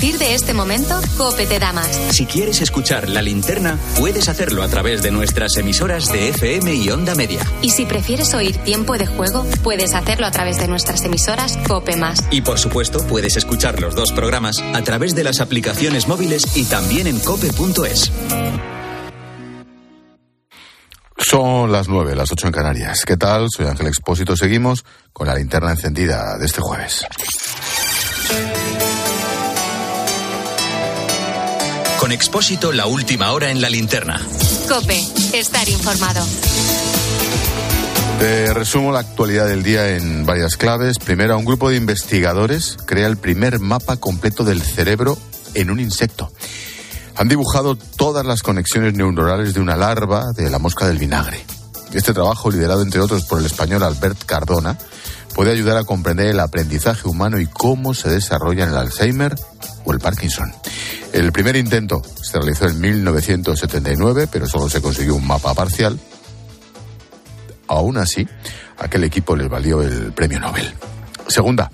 partir de este momento, Cope te da más. Si quieres escuchar la linterna, puedes hacerlo a través de nuestras emisoras de FM y Onda Media. Y si prefieres oír tiempo de juego, puedes hacerlo a través de nuestras emisoras Cope Más. Y por supuesto, puedes escuchar los dos programas a través de las aplicaciones móviles y también en cope.es. Son las nueve, las ocho en Canarias. ¿Qué tal? Soy Ángel Expósito. Seguimos con la linterna encendida de este jueves. Con Expósito, la última hora en la linterna. Cope, estar informado. Te resumo la actualidad del día en varias claves. Primero, un grupo de investigadores crea el primer mapa completo del cerebro en un insecto. Han dibujado todas las conexiones neuronales de una larva de la mosca del vinagre. Este trabajo, liderado entre otros por el español Albert Cardona, puede ayudar a comprender el aprendizaje humano y cómo se desarrolla en el Alzheimer o el Parkinson. El primer intento se realizó en 1979, pero solo se consiguió un mapa parcial. Aún así, aquel equipo les valió el premio Nobel. Segunda,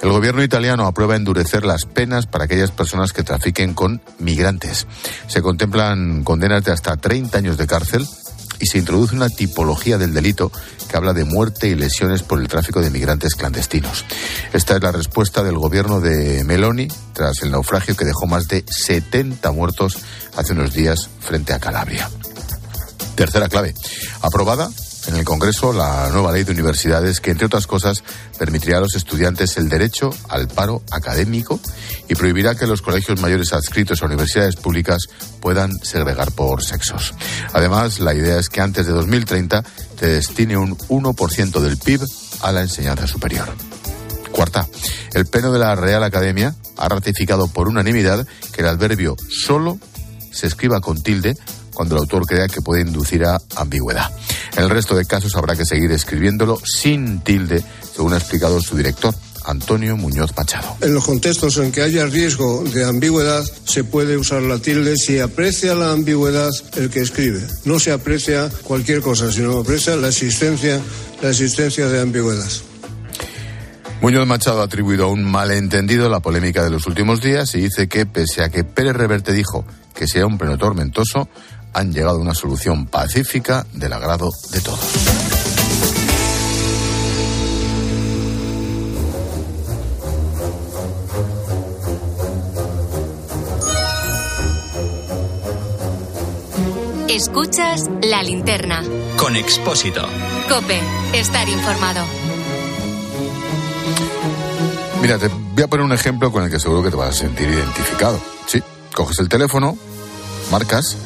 el gobierno italiano aprueba endurecer las penas para aquellas personas que trafiquen con migrantes. Se contemplan condenas de hasta 30 años de cárcel y se introduce una tipología del delito que habla de muerte y lesiones por el tráfico de migrantes clandestinos. Esta es la respuesta del gobierno de Meloni tras el naufragio que dejó más de 70 muertos hace unos días frente a Calabria. Tercera clave. Aprobada en el Congreso la nueva ley de universidades que, entre otras cosas, permitirá a los estudiantes el derecho al paro académico y prohibirá que los colegios mayores adscritos a universidades públicas puedan segregar por sexos. Además, la idea es que antes de 2030 se destine un 1% del PIB a la enseñanza superior. Cuarta, el Pleno de la Real Academia ha ratificado por unanimidad que el adverbio solo se escriba con tilde cuando el autor crea que puede inducir a ambigüedad. En el resto de casos habrá que seguir escribiéndolo sin tilde, según ha explicado su director. Antonio Muñoz Machado. En los contextos en que haya riesgo de ambigüedad, se puede usar la tilde si aprecia la ambigüedad el que escribe. No se aprecia cualquier cosa, sino aprecia la existencia, la existencia de ambigüedad. Muñoz Machado ha atribuido a un malentendido la polémica de los últimos días y dice que, pese a que Pérez Reverte dijo que sea un pleno tormentoso, han llegado a una solución pacífica del agrado de todos. Escuchas la linterna. Con Expósito. Cope, estar informado. Mira, te voy a poner un ejemplo con el que seguro que te vas a sentir identificado. Sí, coges el teléfono, marcas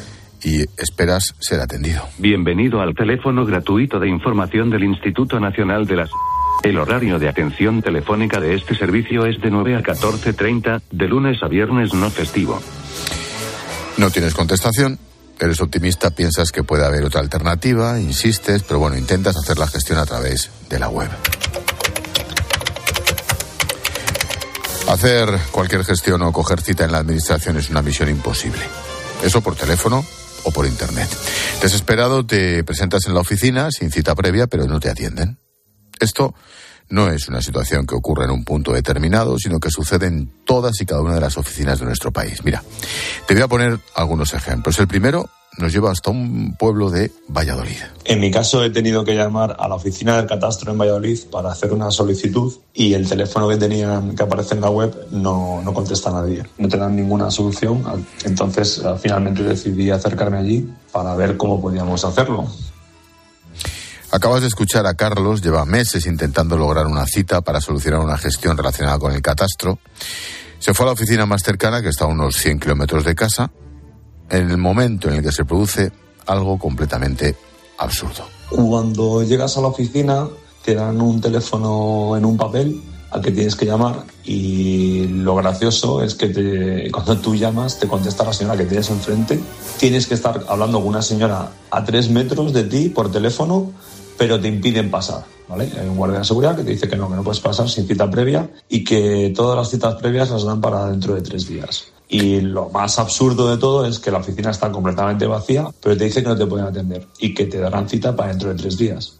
y esperas ser atendido. Bienvenido al teléfono gratuito de información del Instituto Nacional de las... El horario de atención telefónica de este servicio es de 9 a 14.30, de lunes a viernes no festivo. No tienes contestación, eres optimista, piensas que puede haber otra alternativa, insistes, pero bueno, intentas hacer la gestión a través de la web. Hacer cualquier gestión o coger cita en la administración es una misión imposible. Eso por teléfono o por internet. Desesperado te presentas en la oficina sin cita previa, pero no te atienden. Esto no es una situación que ocurre en un punto determinado, sino que sucede en todas y cada una de las oficinas de nuestro país. Mira, te voy a poner algunos ejemplos. El primero nos lleva hasta un pueblo de Valladolid. En mi caso he tenido que llamar a la oficina del catastro en Valladolid para hacer una solicitud y el teléfono que tenían que aparece en la web no, no contesta a nadie, no te dan ninguna solución. Entonces eh, finalmente decidí acercarme allí para ver cómo podíamos hacerlo. Acabas de escuchar a Carlos, lleva meses intentando lograr una cita para solucionar una gestión relacionada con el catastro. Se fue a la oficina más cercana, que está a unos 100 kilómetros de casa, en el momento en el que se produce algo completamente absurdo. Cuando llegas a la oficina, te dan un teléfono en un papel al que tienes que llamar y lo gracioso es que te, cuando tú llamas te contesta la señora que tienes enfrente. Tienes que estar hablando con una señora a tres metros de ti por teléfono pero te impiden pasar. ¿vale? Hay un guardia de seguridad que te dice que no, que no puedes pasar sin cita previa y que todas las citas previas las dan para dentro de tres días. Y lo más absurdo de todo es que la oficina está completamente vacía, pero te dice que no te pueden atender y que te darán cita para dentro de tres días.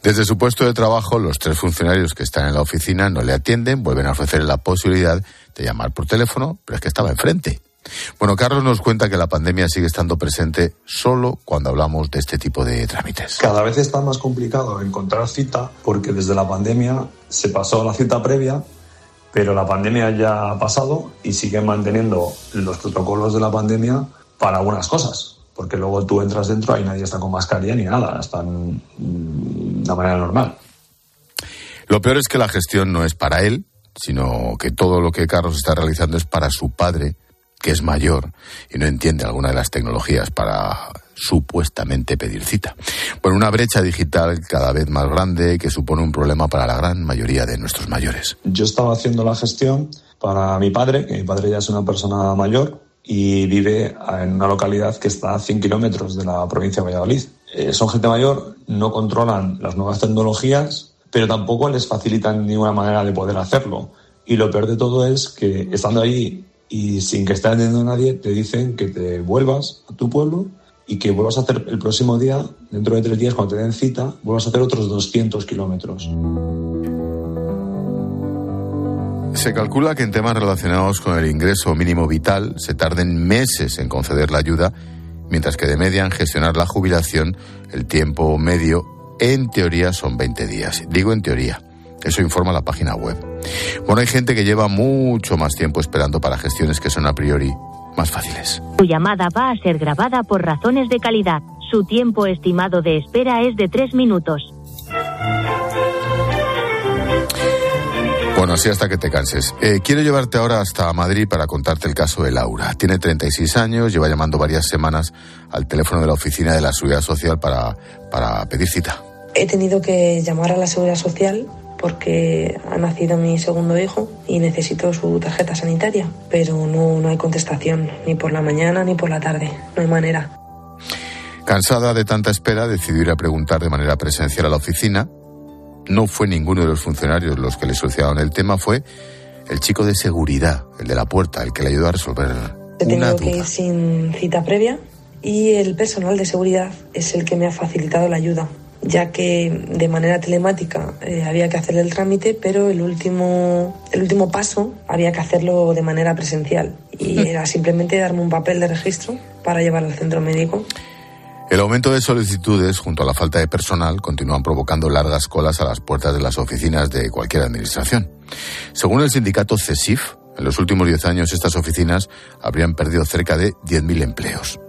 Desde su puesto de trabajo, los tres funcionarios que están en la oficina no le atienden, vuelven a ofrecerle la posibilidad de llamar por teléfono, pero es que estaba enfrente. Bueno, Carlos nos cuenta que la pandemia sigue estando presente solo cuando hablamos de este tipo de trámites. Cada vez está más complicado encontrar cita porque desde la pandemia se pasó la cita previa, pero la pandemia ya ha pasado y siguen manteniendo los protocolos de la pandemia para algunas cosas. Porque luego tú entras dentro y nadie está con mascarilla ni nada, están mm, de manera normal. Lo peor es que la gestión no es para él, sino que todo lo que Carlos está realizando es para su padre, que es mayor y no entiende alguna de las tecnologías para supuestamente pedir cita. Bueno, una brecha digital cada vez más grande que supone un problema para la gran mayoría de nuestros mayores. Yo estaba haciendo la gestión para mi padre, que mi padre ya es una persona mayor y vive en una localidad que está a 100 kilómetros de la provincia de Valladolid. Eh, son gente mayor, no controlan las nuevas tecnologías, pero tampoco les facilitan ninguna manera de poder hacerlo. Y lo peor de todo es que estando ahí y sin que esté atendiendo a nadie te dicen que te vuelvas a tu pueblo y que vuelvas a hacer el próximo día, dentro de tres días, cuando te den cita, vuelvas a hacer otros 200 kilómetros. Se calcula que en temas relacionados con el ingreso mínimo vital se tarden meses en conceder la ayuda, mientras que de media en gestionar la jubilación el tiempo medio en teoría son 20 días. Digo en teoría. Eso informa la página web. Bueno, hay gente que lleva mucho más tiempo esperando para gestiones que son a priori más fáciles. Su llamada va a ser grabada por razones de calidad. Su tiempo estimado de espera es de tres minutos. Bueno, así hasta que te canses. Eh, quiero llevarte ahora hasta Madrid para contarte el caso de Laura. Tiene 36 años, lleva llamando varias semanas al teléfono de la oficina de la Seguridad Social para, para pedir cita. He tenido que llamar a la Seguridad Social porque ha nacido mi segundo hijo y necesito su tarjeta sanitaria, pero no, no hay contestación, ni por la mañana ni por la tarde, no hay manera. Cansada de tanta espera, decidió ir a preguntar de manera presencial a la oficina. No fue ninguno de los funcionarios los que le solucionaron el tema, fue el chico de seguridad, el de la puerta, el que le ayudó a resolver. He una tenido que ir sin cita previa y el personal de seguridad es el que me ha facilitado la ayuda ya que de manera telemática eh, había que hacer el trámite, pero el último, el último paso había que hacerlo de manera presencial y era simplemente darme un papel de registro para llevar al centro médico. El aumento de solicitudes junto a la falta de personal continúan provocando largas colas a las puertas de las oficinas de cualquier administración. Según el sindicato CESIF, en los últimos 10 años estas oficinas habrían perdido cerca de 10.000 empleos.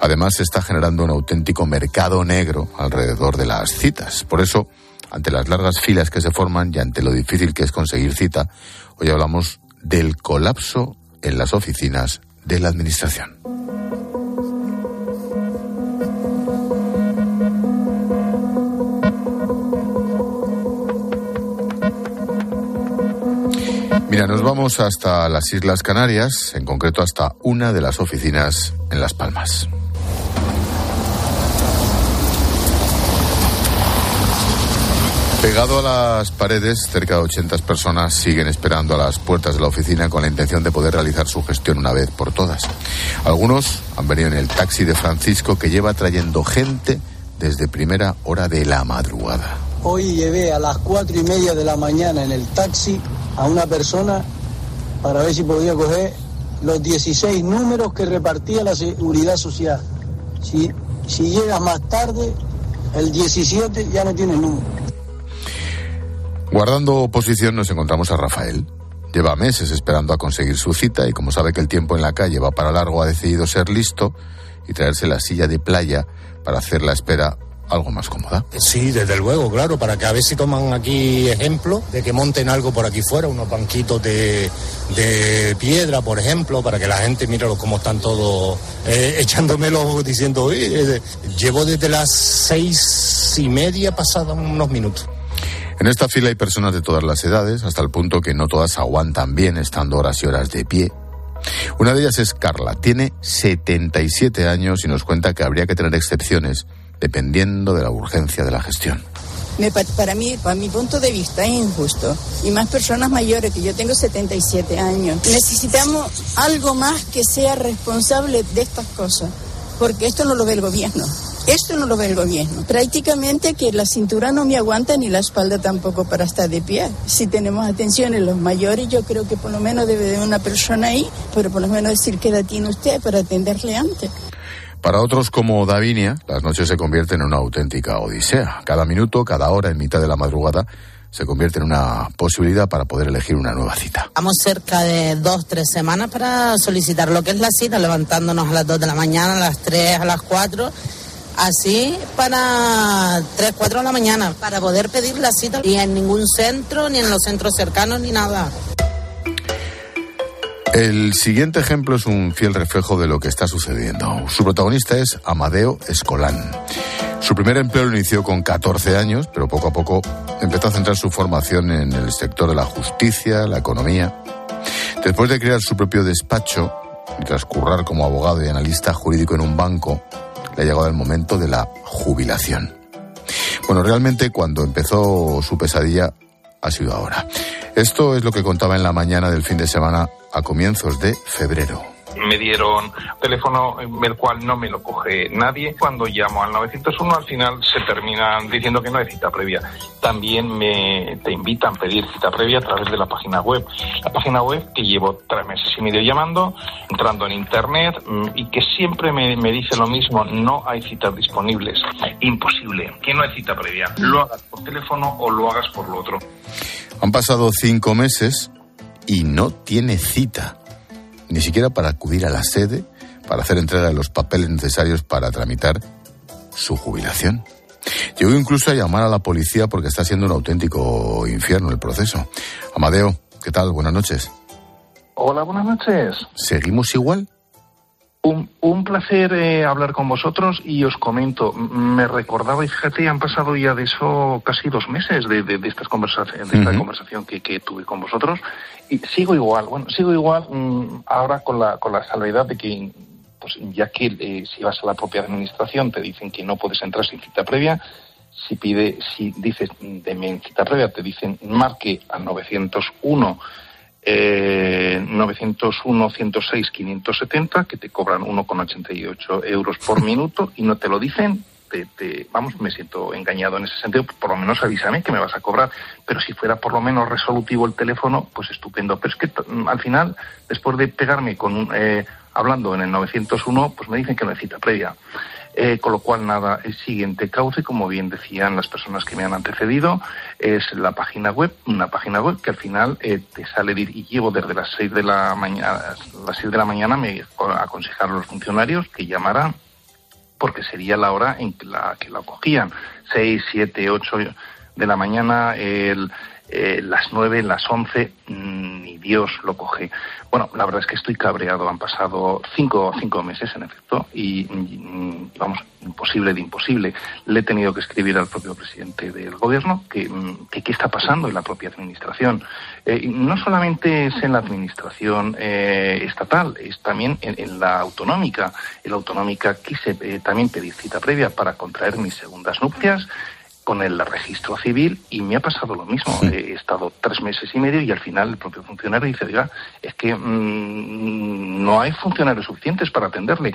Además, se está generando un auténtico mercado negro alrededor de las citas. Por eso, ante las largas filas que se forman y ante lo difícil que es conseguir cita, hoy hablamos del colapso en las oficinas de la Administración. Mira, nos vamos hasta las Islas Canarias, en concreto hasta una de las oficinas en Las Palmas. Pegado a las paredes, cerca de 80 personas siguen esperando a las puertas de la oficina con la intención de poder realizar su gestión una vez por todas. Algunos han venido en el taxi de Francisco que lleva trayendo gente desde primera hora de la madrugada. Hoy llevé a las cuatro y media de la mañana en el taxi a una persona para ver si podía coger los 16 números que repartía la seguridad social. Si, llegas más tarde, el 17 ya no tiene número. Guardando posición nos encontramos a Rafael. Lleva meses esperando a conseguir su cita y como sabe que el tiempo en la calle va para largo ha decidido ser listo y traerse la silla de playa para hacer la espera algo más cómoda. Sí, desde luego, claro, para que a ver si toman aquí ejemplo de que monten algo por aquí fuera, unos banquitos de, de piedra, por ejemplo, para que la gente mire cómo están todos eh, echándome los ojos diciendo, "Oye, eh, llevo desde las seis y media pasados unos minutos. En esta fila hay personas de todas las edades, hasta el punto que no todas aguantan bien estando horas y horas de pie. Una de ellas es Carla, tiene 77 años y nos cuenta que habría que tener excepciones dependiendo de la urgencia de la gestión. Me pa- para mí, para mi punto de vista, es injusto. Y más personas mayores, que yo tengo 77 años. Necesitamos algo más que sea responsable de estas cosas, porque esto no lo ve el gobierno. Esto no lo ve el gobierno. Prácticamente que la cintura no me aguanta ni la espalda tampoco para estar de pie. Si tenemos atención en los mayores, yo creo que por lo menos debe de una persona ahí, pero por lo menos decir qué edad tiene usted para atenderle antes. Para otros como Davinia, las noches se convierten en una auténtica odisea. Cada minuto, cada hora, en mitad de la madrugada, se convierte en una posibilidad para poder elegir una nueva cita. Vamos cerca de dos, tres semanas para solicitar lo que es la cita, levantándonos a las dos de la mañana, a las tres, a las cuatro. Así para tres, cuatro de la mañana, para poder pedir la cita y en ningún centro, ni en los centros cercanos, ni nada. El siguiente ejemplo es un fiel reflejo de lo que está sucediendo. Su protagonista es Amadeo Escolán. Su primer empleo lo inició con 14 años, pero poco a poco empezó a centrar su formación en el sector de la justicia, la economía. Después de crear su propio despacho y transcurrar como abogado y analista jurídico en un banco, le ha llegado el momento de la jubilación. Bueno, realmente cuando empezó su pesadilla ha sido ahora. Esto es lo que contaba en la mañana del fin de semana a comienzos de febrero me dieron teléfono el cual no me lo coge nadie. Cuando llamo al 901 al final se terminan diciendo que no hay cita previa. También me te invitan a pedir cita previa a través de la página web. La página web que llevo tres meses y medio llamando, entrando en internet mm, y que siempre me, me dice lo mismo, no hay citas disponibles. Imposible, que no hay cita previa. Lo hagas por teléfono o lo hagas por lo otro. Han pasado cinco meses y no tiene cita ni siquiera para acudir a la sede para hacer entrega de los papeles necesarios para tramitar su jubilación. Llegó incluso a llamar a la policía porque está siendo un auténtico infierno el proceso. Amadeo, ¿qué tal? Buenas noches. Hola, buenas noches. ¿Seguimos igual? Un, placer eh, hablar con vosotros y os comento, me recordaba, y fíjate, han pasado ya de eso casi dos meses de, de, estas conversaciones, de esta conversación que, que, tuve con vosotros y sigo igual, bueno, sigo igual mm, ahora con la, con la salvedad de que, pues ya que eh, si vas a la propia administración te dicen que no puedes entrar sin cita previa, si pide, si dices de cita previa, te dicen marque al 901 eh, 901 106 570 que te cobran 1,88 euros por minuto y no te lo dicen te, vamos me siento engañado en ese sentido por lo menos avísame que me vas a cobrar pero si fuera por lo menos resolutivo el teléfono pues estupendo. Pero es que al final después de pegarme con eh, hablando en el 901 pues me dicen que necesita previa eh, con lo cual, nada, el siguiente cauce, como bien decían las personas que me han antecedido, es la página web, una página web que al final eh, te sale y llevo desde las 6 de la mañana, las 6 de la mañana me aconsejaron los funcionarios que llamaran porque sería la hora en que la que la cogían, 6, 7, 8 de la mañana, el eh, las nueve, las once, mm, ni Dios lo coge. Bueno, la verdad es que estoy cabreado. Han pasado cinco, cinco meses, en efecto, y mm, vamos, imposible de imposible. Le he tenido que escribir al propio presidente del gobierno que, mm, qué está pasando en la propia administración. Eh, no solamente es en la administración eh, estatal, es también en, la autonómica. En la autonómica quise también pedir cita previa para contraer mis segundas nupcias con el registro civil y me ha pasado lo mismo. He estado tres meses y medio y al final el propio funcionario dice, oiga, es que mm, no hay funcionarios suficientes para atenderle.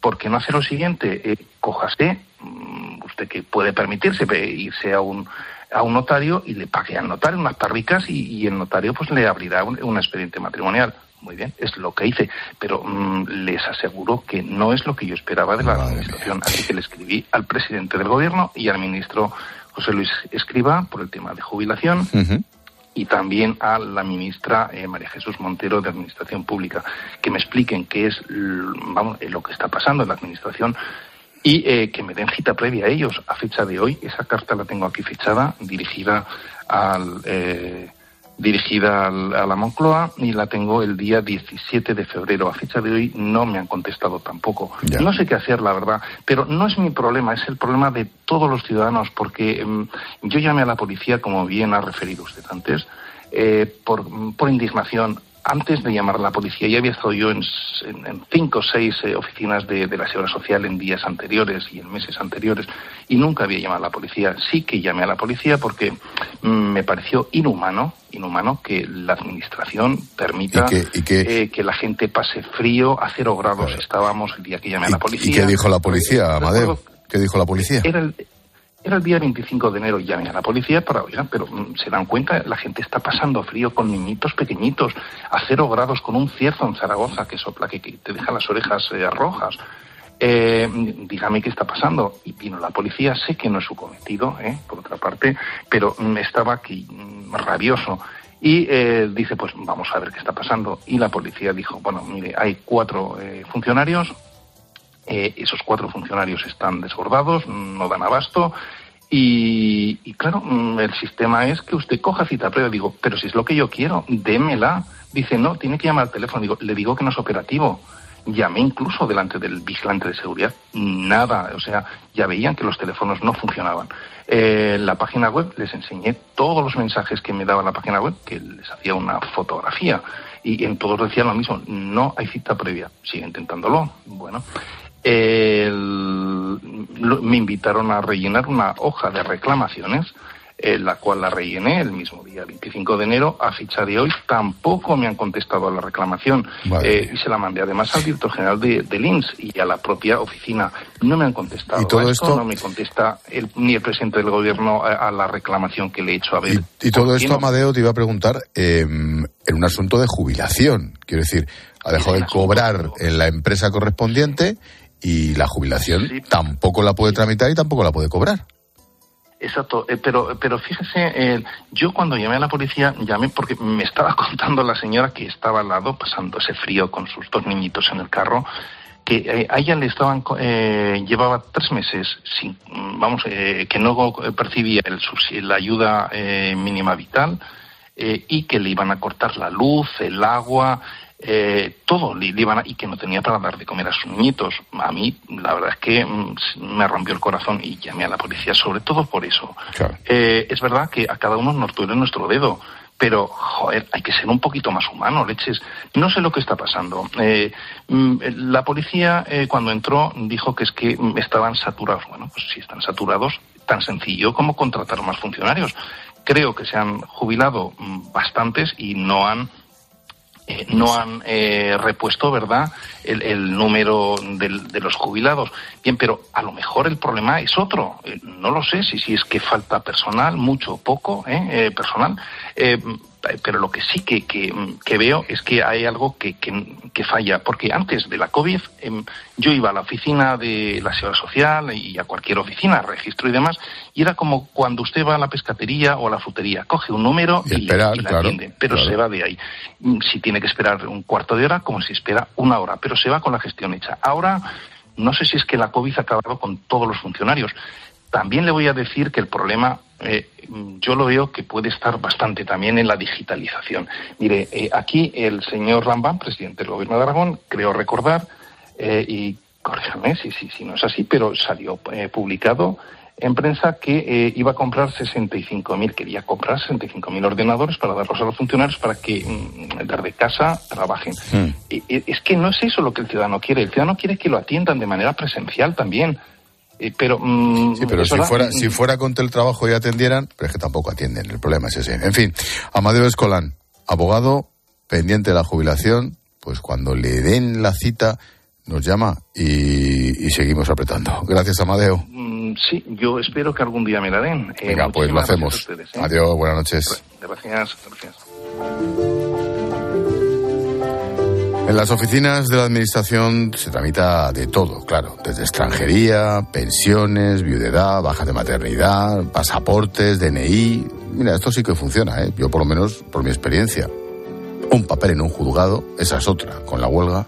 ¿Por qué no hace lo siguiente? Eh, cójase, mm, usted que puede permitirse irse a un, a un notario y le pague al notario unas parricas y, el notario pues le abrirá un, expediente matrimonial. Muy bien, es lo que hice, pero mm, les aseguro que no es lo que yo esperaba de la administración. Así que le escribí al presidente del gobierno y al ministro José Luis Escriba por el tema de jubilación. y también a la ministra eh, María Jesús Montero de Administración Pública, que me expliquen qué es vamos, lo que está pasando en la Administración y eh, que me den cita previa a ellos. A fecha de hoy, esa carta la tengo aquí fichada, dirigida al, eh, dirigida a la Moncloa y la tengo el día 17 de febrero. A fecha de hoy no me han contestado tampoco. No sé qué hacer, la verdad, pero no es mi problema, es el problema de todos los ciudadanos, porque mm, yo llamé a la policía, como bien ha referido usted antes, eh, por, por indignación antes de llamar a la policía, ya había estado yo en, cinco o seis eh, oficinas de, la Seguridad Social en días anteriores y en meses anteriores y nunca había llamado a la policía. Sí que llamé a la policía porque mm, me pareció inhumano, inhumano que la administración permita eh, que, la gente pase frío a cero grados. Estábamos el día que llamé a la policía. ¿Y qué dijo la policía, Amadeo? ¿Qué dijo la policía? Era el, era el día 25 de enero, llamé a la policía para, oigan, pero mm, se dan cuenta, la gente está pasando frío con niñitos pequeñitos, a cero grados con un cierzo en Zaragoza que sopla, que, te deja las orejas eh, rojas. Eh, dígame qué está pasando. Y vino la policía, sé que no es su cometido, eh, por otra parte, pero mm, estaba aquí mm, rabioso. Y dice, pues vamos a ver qué está pasando. Y la policía dijo, bueno, mire, hay cuatro funcionarios, eh, esos cuatro funcionarios están desbordados, no dan abasto. Y, y claro, mm, el sistema es que usted coja cita previa. Digo, pero si es lo que yo quiero, démela. Dice, no, tiene que llamar al teléfono. Digo, le digo que no es operativo. Llamé incluso delante del vigilante de seguridad, nada, o sea, ya veían que los teléfonos no funcionaban. Eh, la página web les enseñé todos los mensajes que me daba la página web, que les hacía una fotografía, y en todos decían lo mismo, no hay cita previa, sigue intentándolo. Bueno, el- lo- me invitaron a rellenar una hoja de reclamaciones, eh, la cual la rellené el mismo día, 25 de enero, a fecha de hoy. Tampoco me han contestado a la reclamación eh, y se la mandé además al director general de, del y a la propia oficina. No me han contestado. ¿Y todo esto? no me contesta el- ni el presidente del gobierno a, a la reclamación que le he hecho. A ver, Y todo ¿por qué esto, no? Amadeo, te iba a preguntar eh, en un asunto de jubilación. Quiero decir, ha dejado de cobrar en la empresa correspondiente y la jubilación tampoco la puede tramitar y tampoco la puede cobrar. Exacto, eh, pero, pero fíjese, eh, yo cuando llamé a la policía, llamé porque me estaba contando la señora que estaba al lado pasando ese frío con sus dos niñitos en el carro, que eh, a ella le estaban, eh, llevaba tres meses sin, vamos, eh, que no percibía el la ayuda eh, mínima vital y que le iban a cortar la luz, el agua, eh, todo le, le iban a- y que no tenía para dar de comer a sus niñitos. A mí, la verdad es que mm, me rompió el corazón y llamé a la policía, sobre todo por eso. Eh, es verdad que a cada uno nos duele nuestro dedo, pero, joder, hay que ser un poquito más humano, leches. No sé lo que está pasando. Eh, mm, la policía, eh, cuando entró, dijo que es que mm, estaban saturados. Bueno, pues si están saturados, tan sencillo como contratar más funcionarios. Creo que se han jubilado bastantes y no han eh, no han eh, repuesto, ¿verdad?, el, el número del- de los jubilados. Bien, pero a lo mejor el problema es otro. Eh, no lo sé si, si es que falta personal, mucho poco, ¿eh? Eh, personal. Eh, pero lo que sí que, que, que veo es que hay algo que, que, falla. Porque antes de la COVID, em, yo iba a la oficina de la Seguridad Social y a cualquier oficina, registro y demás, y era como cuando usted va a la pescatería o a la frutería, coge un número Y y, esperar, y la claro, atiende, pero claro. se va de ahí. Mm, Si tiene que esperar un cuarto de hora, como si espera una hora, pero se va con la gestión hecha. Ahora, no sé si es que la COVID ha acabado con todos los funcionarios. También le voy a decir que el problema, eh, yo lo veo que puede estar bastante también en la digitalización. Mire, eh, aquí el señor Rambán, presidente del Gobierno de Aragón, creo recordar, eh, y corríjame si, si, si no es así, pero salió publicado en prensa que iba a comprar 65.000, quería comprar 65.000 ordenadores para darlos a los funcionarios para que mm, desde casa trabajen. Eh, Es que no es eso lo que el ciudadano quiere. El ciudadano quiere que lo atiendan de manera presencial también. Pero, mm, Sí, pero si fuera, mm, si fuera con teletrabajo y atendieran, pero es que tampoco atienden, el problema es ese. En fin, Amadeo Escolán, abogado, pendiente de la jubilación, pues cuando le den la cita nos llama y, y seguimos apretando. Gracias, Amadeo. mm, sí, yo espero que algún día me la den. Eh, Venga, pues lo hacemos. ustedes, ¿eh? Adiós, buenas noches. Gracias, gracias. En las oficinas de la Administración se tramita de todo, claro, desde extranjería, pensiones, viudedad, baja de maternidad, pasaportes, DNI. Mira, esto sí que funciona, ¿eh? yo por lo menos por mi experiencia. Un papel en un juzgado, esa es otra, con la huelga.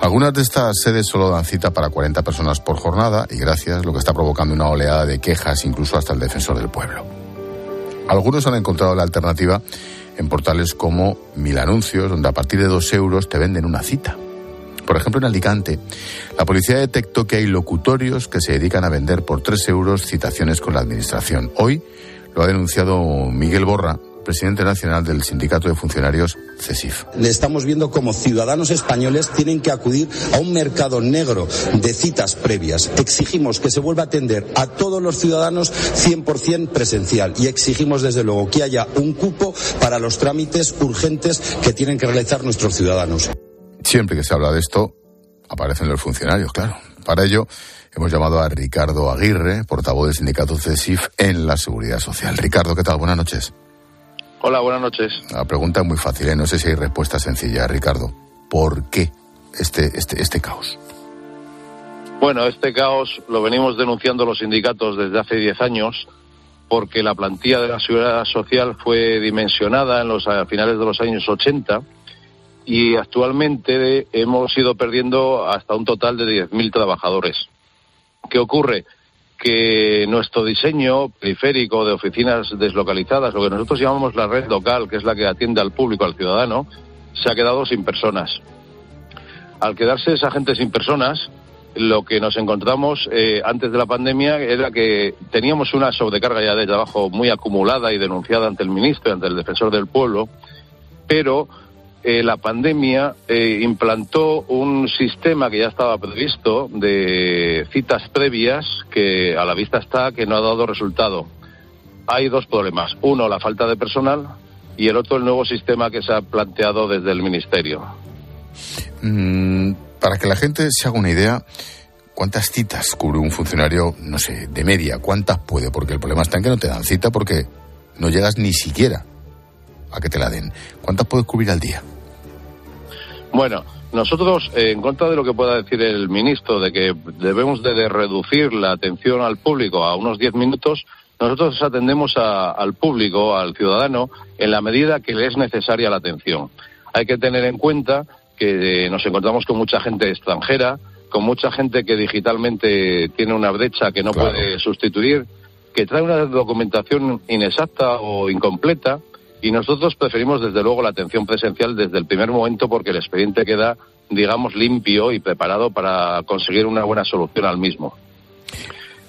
Algunas de estas sedes solo dan cita para 40 personas por jornada y gracias, lo que está provocando una oleada de quejas incluso hasta el defensor del pueblo. Algunos han encontrado la alternativa en portales como Mil Anuncios, donde a partir de dos euros te venden una cita. Por ejemplo, en Alicante, la policía detectó que hay locutorios que se dedican a vender por tres euros citaciones con la administración. Hoy lo ha denunciado Miguel Borra, presidente nacional del Sindicato de Funcionarios CESIF. Le estamos viendo como ciudadanos españoles tienen que acudir a un mercado negro de citas previas. Exigimos que se vuelva a atender a todos los ciudadanos 100% presencial y exigimos desde luego que haya un cupo para los trámites urgentes que tienen que realizar nuestros ciudadanos. Siempre que se habla de esto, aparecen los funcionarios, claro. Para ello, hemos llamado a Ricardo Aguirre, portavoz del sindicato CESIF en la Seguridad Social. Ricardo, ¿qué tal? Buenas noches. Hola, buenas noches. La pregunta es muy fácil, ¿eh? no sé si hay respuesta sencilla. Ricardo, ¿por qué este, este, este caos? Bueno, este caos lo venimos denunciando los sindicatos desde hace 10 años porque la plantilla de la seguridad social fue dimensionada en los a finales de los años 80 y actualmente hemos ido perdiendo hasta un total de 10.000 trabajadores. ¿Qué ocurre? Que nuestro diseño periférico de oficinas deslocalizadas, lo que nosotros llamamos la red local, que es la que atiende al público, al ciudadano, se ha quedado sin personas. Al quedarse esa gente sin personas, lo que nos encontramos eh, antes de la pandemia era que teníamos una sobrecarga ya de trabajo muy acumulada y denunciada ante el ministro y ante el defensor del pueblo, pero eh, la pandemia eh, implantó un sistema que ya estaba previsto de citas previas que a la vista está que no ha dado resultado. Hay dos problemas. Uno, la falta de personal y el otro, el nuevo sistema que se ha planteado desde el Ministerio. Mm, para que la gente se haga una idea, ¿cuántas citas cubre un funcionario, no sé, de media? ¿Cuántas puede? Porque el problema está en que no te dan cita porque no llegas ni siquiera a que te la den. ¿Cuántas puedes cubrir al día? Bueno, nosotros, eh, en contra de lo que pueda decir el ministro, de que debemos de, reducir la atención al público a unos 10 minutos, nosotros atendemos al público, al ciudadano, en la medida que le es necesaria la atención. Hay que tener en cuenta que eh, nos encontramos con mucha gente extranjera, con mucha gente que digitalmente tiene una brecha que no puede sustituir, que trae una documentación inexacta o incompleta y nosotros preferimos, desde luego, la atención presencial desde el primer momento porque el expediente queda, digamos, limpio y preparado para conseguir una buena solución al mismo.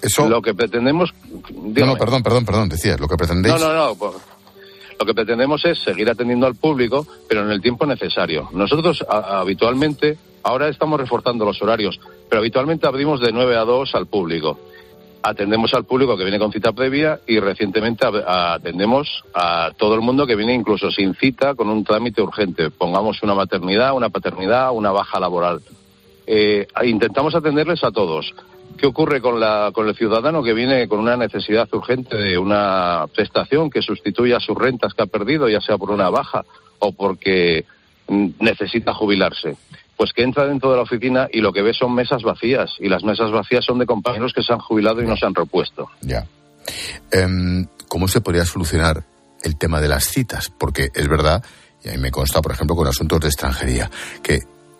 Eso... Lo que pretendemos... No, no, perdón, perdón, perdón, decías, lo que pretendéis... No, no, no, pues, lo que pretendemos es seguir atendiendo al público, pero en el tiempo necesario. Nosotros habitualmente, ahora estamos reforzando los horarios, pero habitualmente abrimos de 9 a 2 al público atendemos al público que viene con cita previa y recientemente atendemos a todo el mundo que viene incluso sin cita con un trámite urgente. Pongamos una maternidad, una paternidad, una baja laboral. Eh, intentamos atenderles a todos. ¿Qué ocurre con, la, con el ciudadano que viene con una necesidad urgente de una prestación que sustituya sus rentas que ha perdido, ya sea por una baja o porque mm, necesita jubilarse? Pues que entra dentro de la oficina y lo que ve son mesas vacías. Y las mesas vacías son de compañeros que se han jubilado y no se han repuesto. Ya. Em, ¿Cómo se podría solucionar el tema de las citas? Porque es verdad, y a mí me consta, por ejemplo, con asuntos de extranjería, que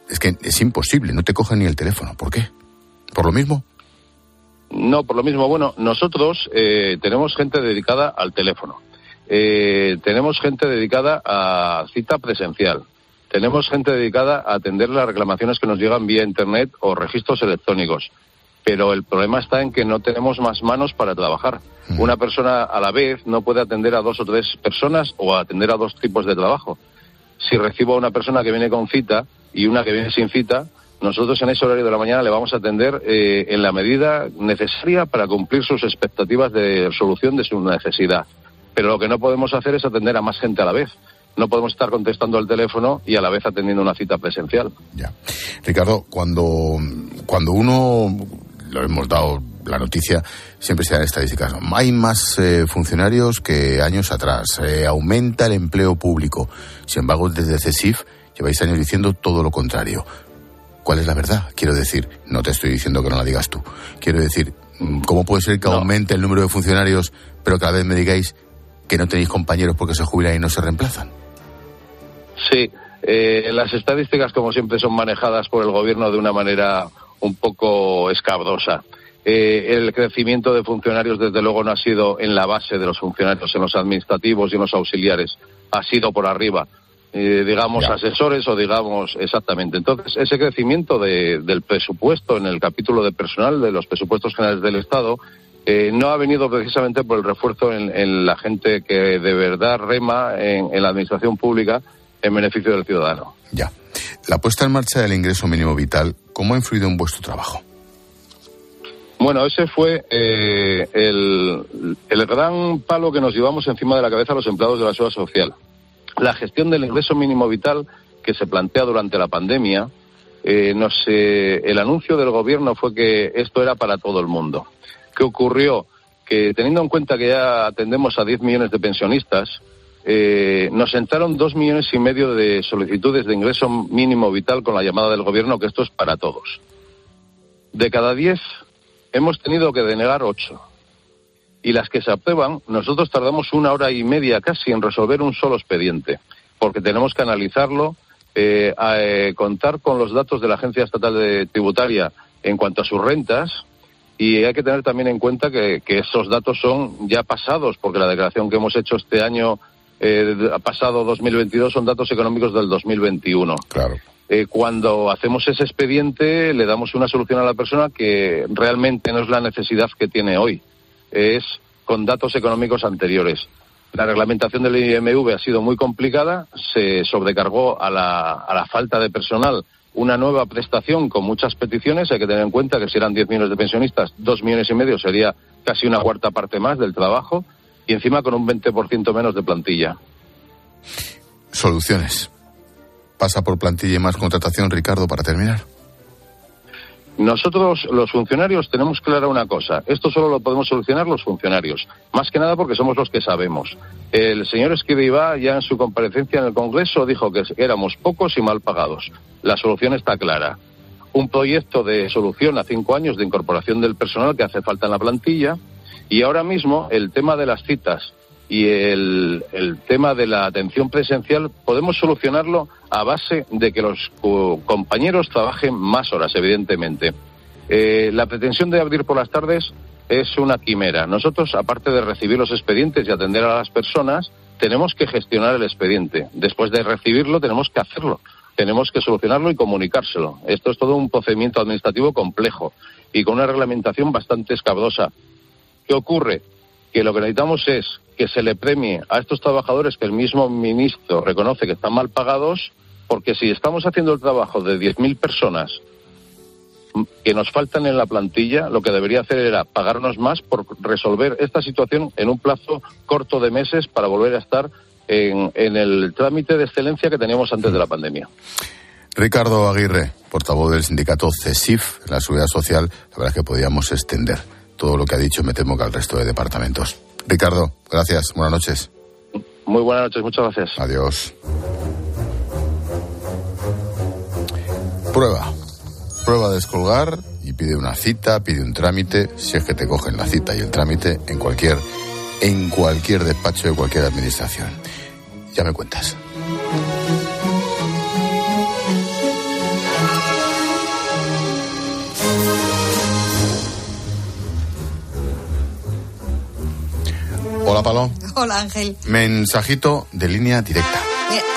es que es imposible, no te cogen ni el teléfono. ¿Por qué? ¿Por lo mismo? No, por lo mismo. Bueno, nosotros eh, tenemos gente dedicada al teléfono. Eh, tenemos gente dedicada a cita presencial. Tenemos gente dedicada a atender las reclamaciones que nos llegan vía Internet o registros electrónicos. Pero el problema está en que no tenemos más manos para trabajar. Una persona a la vez no puede atender a dos o tres personas o atender a dos tipos de trabajo. Si recibo a una persona que viene con cita y una que viene sin cita, nosotros en ese horario de la mañana le vamos a atender eh, en la medida necesaria para cumplir sus expectativas de solución de su necesidad. Pero lo que no podemos hacer es atender a más gente a la vez no podemos estar contestando al teléfono y a la vez atendiendo una cita presencial. Ya. Ricardo, cuando, cuando uno, lo hemos dado la noticia, siempre se dan estadísticas. Hay más eh, funcionarios que años atrás. Eh, aumenta el empleo público. Sin embargo, desde CESIF lleváis años diciendo todo lo contrario. ¿Cuál es la verdad? Quiero decir, no te estoy diciendo que no la digas tú. Quiero decir, ¿cómo puede ser que aumente el número de funcionarios, pero cada vez me digáis que no tenéis compañeros porque se jubilan y no se reemplazan? Sí, eh, las estadísticas, como siempre, son manejadas por el gobierno de una manera un poco escabrosa. Eh, el crecimiento de funcionarios, desde luego, no ha sido en la base de los funcionarios, en los administrativos y en los auxiliares. Ha sido por arriba. Eh, digamos, asesores o digamos, exactamente. Entonces, ese crecimiento del presupuesto en el capítulo de personal de los presupuestos generales del Estado no ha venido precisamente por el refuerzo en, la gente que de verdad rema en la administración pública en beneficio del ciudadano. Ya. La puesta en marcha del ingreso mínimo vital, ¿cómo ha influido en vuestro trabajo? Bueno, ese fue eh, el, el, gran palo que nos llevamos encima de la cabeza los empleados de la seguridad social. La gestión del ingreso mínimo vital que se plantea durante la pandemia eh, no sé, el anuncio del gobierno fue que esto era para todo el mundo. ¿Qué ocurrió? Que teniendo en cuenta que ya atendemos a 10 millones de pensionistas, eh, nos entraron dos millones y medio de solicitudes de ingreso mínimo vital con la llamada del gobierno que esto es para todos. De cada 10 hemos tenido que denegar ocho. Y las que se aprueban, nosotros tardamos una hora y media casi en resolver un solo expediente, porque tenemos que analizarlo, eh, eh, contar con los datos de la Agencia Estatal de Tributaria en cuanto a sus rentas, y hay que tener también en cuenta que, que esos datos son ya pasados, porque la declaración que hemos hecho este año eh, pasado 2022 son datos económicos del 2021. Claro. Eh, cuando hacemos ese expediente le damos una solución a la persona que realmente no es la necesidad que tiene hoy, es con datos económicos anteriores. La reglamentación del IMV ha sido muy complicada, se sobrecargó a la, a la falta de personal una nueva prestación con muchas peticiones. Hay que tener en cuenta que si eran 10 millones de pensionistas, 2 millones y medio sería casi una cuarta parte más del trabajo y encima con un 20% menos de plantilla. Soluciones. Pasa por plantilla y más contratación, Ricardo, para terminar. Nosotros, los funcionarios, tenemos clara una cosa. Esto solo lo podemos solucionar los funcionarios. Más que nada porque somos los que sabemos. El señor Escribá ya en su comparecencia en el Congreso dijo que éramos pocos y mal pagados. La solución está clara. Un proyecto de solución a cinco años de incorporación del personal que hace falta en la plantilla. Y ahora mismo el tema de las citas y el, el, tema de la atención presencial podemos solucionarlo a base de que los compañeros trabajen más horas, evidentemente. Eh, la pretensión de abrir por las tardes es una quimera. Nosotros, aparte de recibir los expedientes y atender a las personas, tenemos que gestionar el expediente. Después de recibirlo, tenemos que hacerlo. Tenemos que solucionarlo y comunicárselo. Esto es todo un procedimiento administrativo complejo y con una reglamentación bastante escabrosa. ¿Qué ocurre? Que lo que necesitamos es que se le premie a estos trabajadores que el mismo ministro reconoce que están mal pagados, porque si estamos haciendo el trabajo de 10.000 personas que nos faltan en la plantilla, lo que debería hacer era pagarnos más por resolver esta situación en un plazo corto de meses para volver a estar en, en el trámite de excelencia que teníamos antes de la pandemia. Ricardo Aguirre, portavoz del sindicato CESIF, la Seguridad Social, la verdad es que podíamos extender todo lo que ha dicho, me temo que al resto de departamentos. Ricardo, gracias. Buenas noches. Muy buenas noches, muchas gracias. Adiós. Prueba. Prueba de descolgar y pide una cita, pide un trámite, si es que te cogen la cita y el trámite en cualquier en cualquier despacho de cualquier administración. Ya me cuentas. Hola, Palón. Hola, Ángel. Mensajito de línea directa.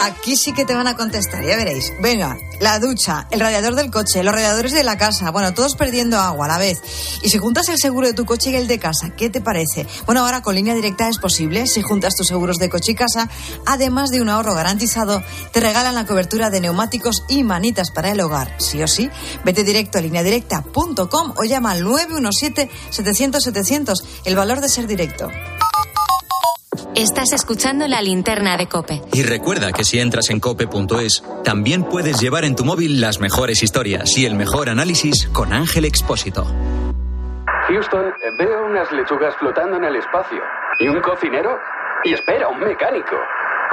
Aquí sí que te van a contestar, ya veréis. Venga, la ducha, el radiador del coche, los radiadores de la casa, bueno, todos perdiendo agua a la vez. Y si juntas el seguro de tu coche y el de casa, ¿qué te parece? Bueno, ahora con línea directa es posible. Si juntas tus seguros de coche y casa, además de un ahorro garantizado, te regalan la cobertura de neumáticos y manitas para el hogar. Sí o sí, vete directo a lineadirecta.com o llama al 917-700-700, el valor de ser directo. Estás escuchando la linterna de Cope. Y recuerda que si entras en cope.es, también puedes llevar en tu móvil las mejores historias y el mejor análisis con Ángel Expósito. Houston, veo unas lechugas flotando en el espacio. ¿Y un cocinero? Y espera, un mecánico.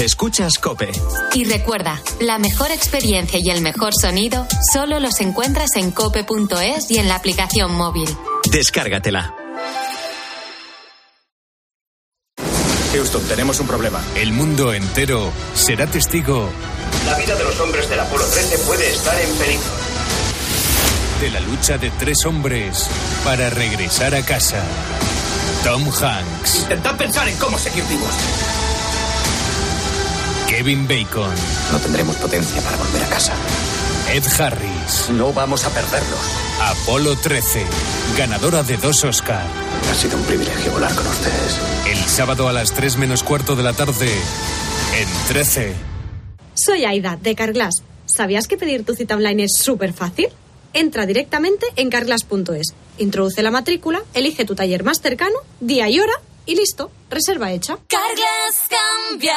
Escuchas Cope. Y recuerda, la mejor experiencia y el mejor sonido solo los encuentras en cope.es y en la aplicación móvil. Descárgatela. Houston, tenemos un problema. El mundo entero será testigo. La vida de los hombres del Apolo 13 puede estar en peligro. De la lucha de tres hombres para regresar a casa. Tom Hanks. Intentad pensar en cómo seguir vivos. Kevin Bacon. No tendremos potencia para volver a casa. Ed Harris. No vamos a perderlos. Apolo 13, ganadora de dos Oscar. Ha sido un privilegio volar con ustedes. El sábado a las 3 menos cuarto de la tarde en 13. Soy Aida, de Carglass. ¿Sabías que pedir tu cita online es súper fácil? Entra directamente en carglass.es, introduce la matrícula, elige tu taller más cercano, día y hora y listo, reserva hecha. Carglass cambia,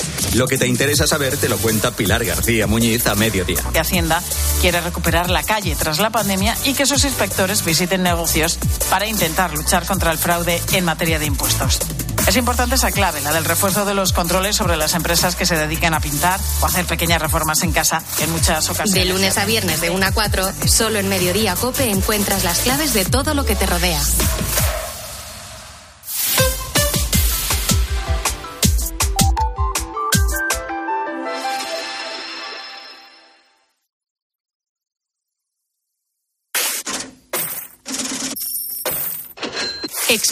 Lo que te interesa saber te lo cuenta Pilar García Muñiz a mediodía. que Hacienda quiere recuperar la calle tras la pandemia y que sus inspectores visiten negocios para intentar luchar contra el fraude en materia de impuestos. Es importante esa clave, la del refuerzo de los controles sobre las empresas que se dedican a pintar o hacer pequeñas reformas en casa, que en muchas ocasiones. De lunes a viernes de 1 a 4, solo en Mediodía Cope encuentras las claves de todo lo que te rodea.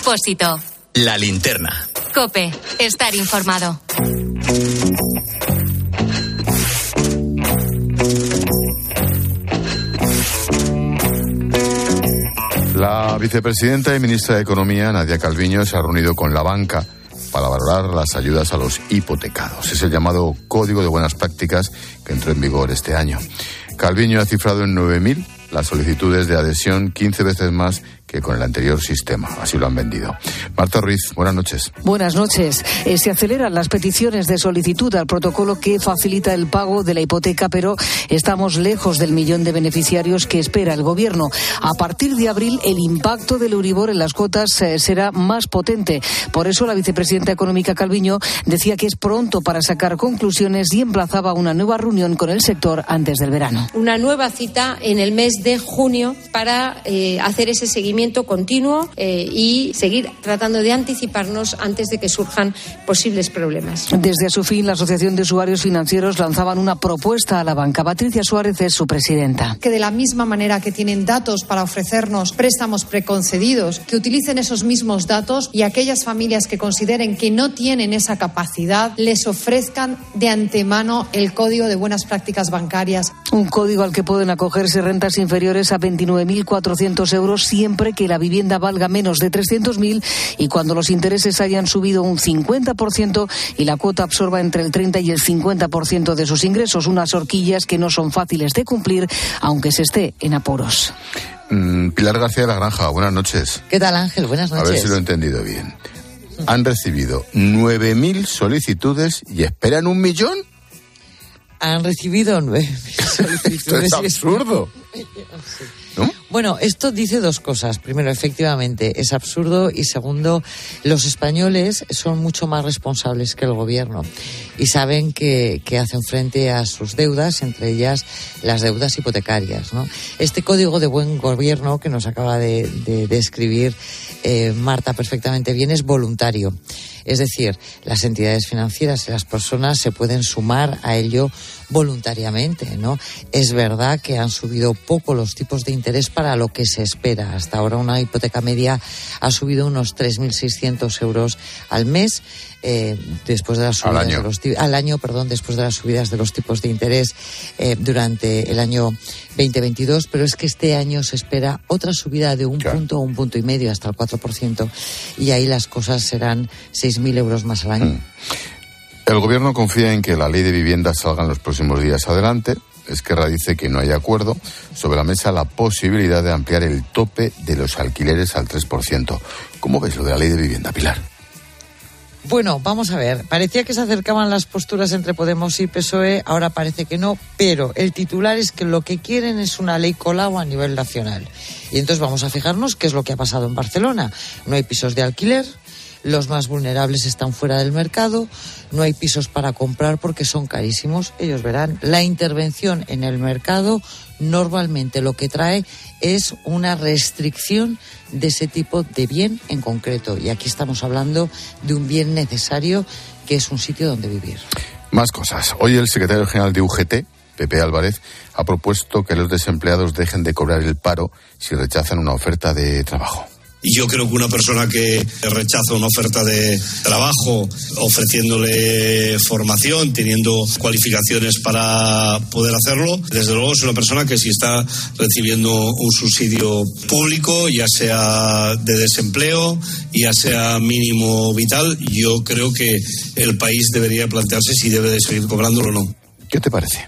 Expósito. La linterna. Cope. Estar informado. La vicepresidenta y ministra de Economía, Nadia Calviño, se ha reunido con la banca para valorar las ayudas a los hipotecados. Es el llamado Código de Buenas Prácticas que entró en vigor este año. Calviño ha cifrado en 9.000 las solicitudes de adhesión 15 veces más que con el anterior sistema. Así lo han vendido. Marta Ruiz, buenas noches. Buenas noches. Eh, se aceleran las peticiones de solicitud al protocolo que facilita el pago de la hipoteca, pero estamos lejos del millón de beneficiarios que espera el Gobierno. A partir de abril, el impacto del Euribor en las cuotas eh, será más potente. Por eso, la vicepresidenta económica Calviño decía que es pronto para sacar conclusiones y emplazaba una nueva reunión con el sector antes del verano. una nueva cita en el mes de junio para eh, hacer ese seguimiento continuo eh, y seguir tratando de anticiparnos antes de que surjan posibles problemas. Desde a su fin, la Asociación de Usuarios Financieros lanzaban una propuesta a la banca. Patricia Suárez es su presidenta. que de la misma manera que tienen datos para ofrecernos préstamos preconcedidos, que utilicen esos mismos datos y aquellas familias que consideren que no tienen esa capacidad les ofrezcan de antemano el código de buenas prácticas bancarias. Un código al que pueden acogerse rentas inferiores a 29.400 euros siempre que la vivienda valga menos de 300.000 y cuando los intereses hayan subido un 50% y la cuota absorba entre el 30 y el 50% de sus ingresos. Unas horquillas que no son fáciles de cumplir, aunque se esté en apuros. Mm, Pilar García de la Granja, buenas noches. ¿Qué tal, Ángel? Buenas A ver noches. si lo he entendido bien. Han recibido 9.000 solicitudes y esperan un millón. Han recibido nueve solicitudes. Esto es y Bueno, esto dice dos cosas. Primero, efectivamente, es absurdo y segundo, los españoles son mucho más responsables que el gobierno y saben que, que hacen frente a sus deudas, entre ellas las deudas hipotecarias. ¿no? Este código de buen gobierno que nos acaba de, de describir eh, Marta perfectamente bien es voluntario. Es decir, las entidades financieras y las personas se pueden sumar a ello voluntariamente, ¿no? Es verdad que han subido poco los tipos de interés para lo que se espera. Hasta ahora una hipoteca media ha subido unos 3.600 euros al mes eh, después de las Al subidas año. de los al año, perdón, después de las subidas de los tipos de interés eh, durante el año 2022, pero es que este año se espera otra subida de un punto o un punto y medio hasta el 4% y ahí las cosas serán 6.000 euros más al año. El gobierno confía en que la ley de vivienda salga en los próximos días adelante. Esquerra dice que no hay acuerdo. Sobre la mesa la posibilidad de ampliar el tope de los alquileres al 3%. ¿Cómo ves lo de la ley de vivienda, Pilar? Bueno, vamos a ver. Parecía que se acercaban las posturas entre Podemos y PSOE, ahora parece que no, pero el titular es que lo que quieren es una ley Colau a nivel nacional. Y entonces vamos a fijarnos qué es lo que ha pasado en Barcelona. No hay pisos de alquiler, los más vulnerables están fuera del mercado, no hay pisos para comprar porque son carísimos. Ellos verán, la intervención en el mercado normalmente lo que trae es una restricción de ese tipo de bien en concreto. Y aquí estamos hablando de un bien necesario que es un sitio donde vivir. Más cosas. Hoy el secretario general de UGT, Pepe Álvarez, ha propuesto que los desempleados dejen de cobrar el paro si rechazan una oferta de trabajo. Y yo creo que una persona que rechaza una oferta de trabajo ofreciéndole formación, teniendo cualificaciones para poder hacerlo, desde luego es una persona que si está recibiendo un subsidio público, ya sea de desempleo, ya sea mínimo vital, yo creo que el país debería plantearse si debe de seguir cobrándolo o no. ¿Qué te parece?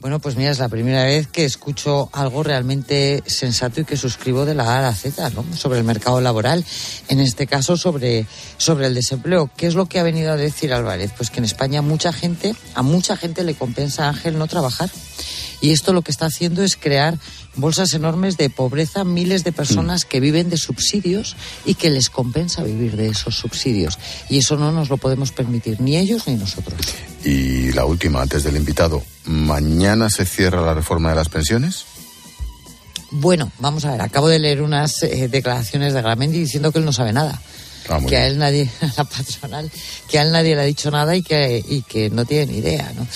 Bueno, pues mira, es la primera vez que escucho algo realmente sensato y que suscribo de la A a la Z, ¿no? Sobre el mercado laboral, en este caso sobre, sobre el desempleo. ¿Qué es lo que ha venido a decir Álvarez? Pues que en España mucha gente, a mucha gente le compensa Ángel no trabajar. Y esto lo que está haciendo es crear bolsas enormes de pobreza, miles de personas que viven de subsidios y que les compensa vivir de esos subsidios. Y eso no nos lo podemos permitir, ni ellos ni nosotros. Y la última, antes del invitado, ¿mañana se cierra la reforma de las pensiones? Bueno, vamos a ver, acabo de leer unas eh, declaraciones de Gramendi diciendo que él no sabe nada. Ah, que a él nadie, a la patronal, que a él nadie le ha dicho nada y que, y que no tiene ni idea, ¿no?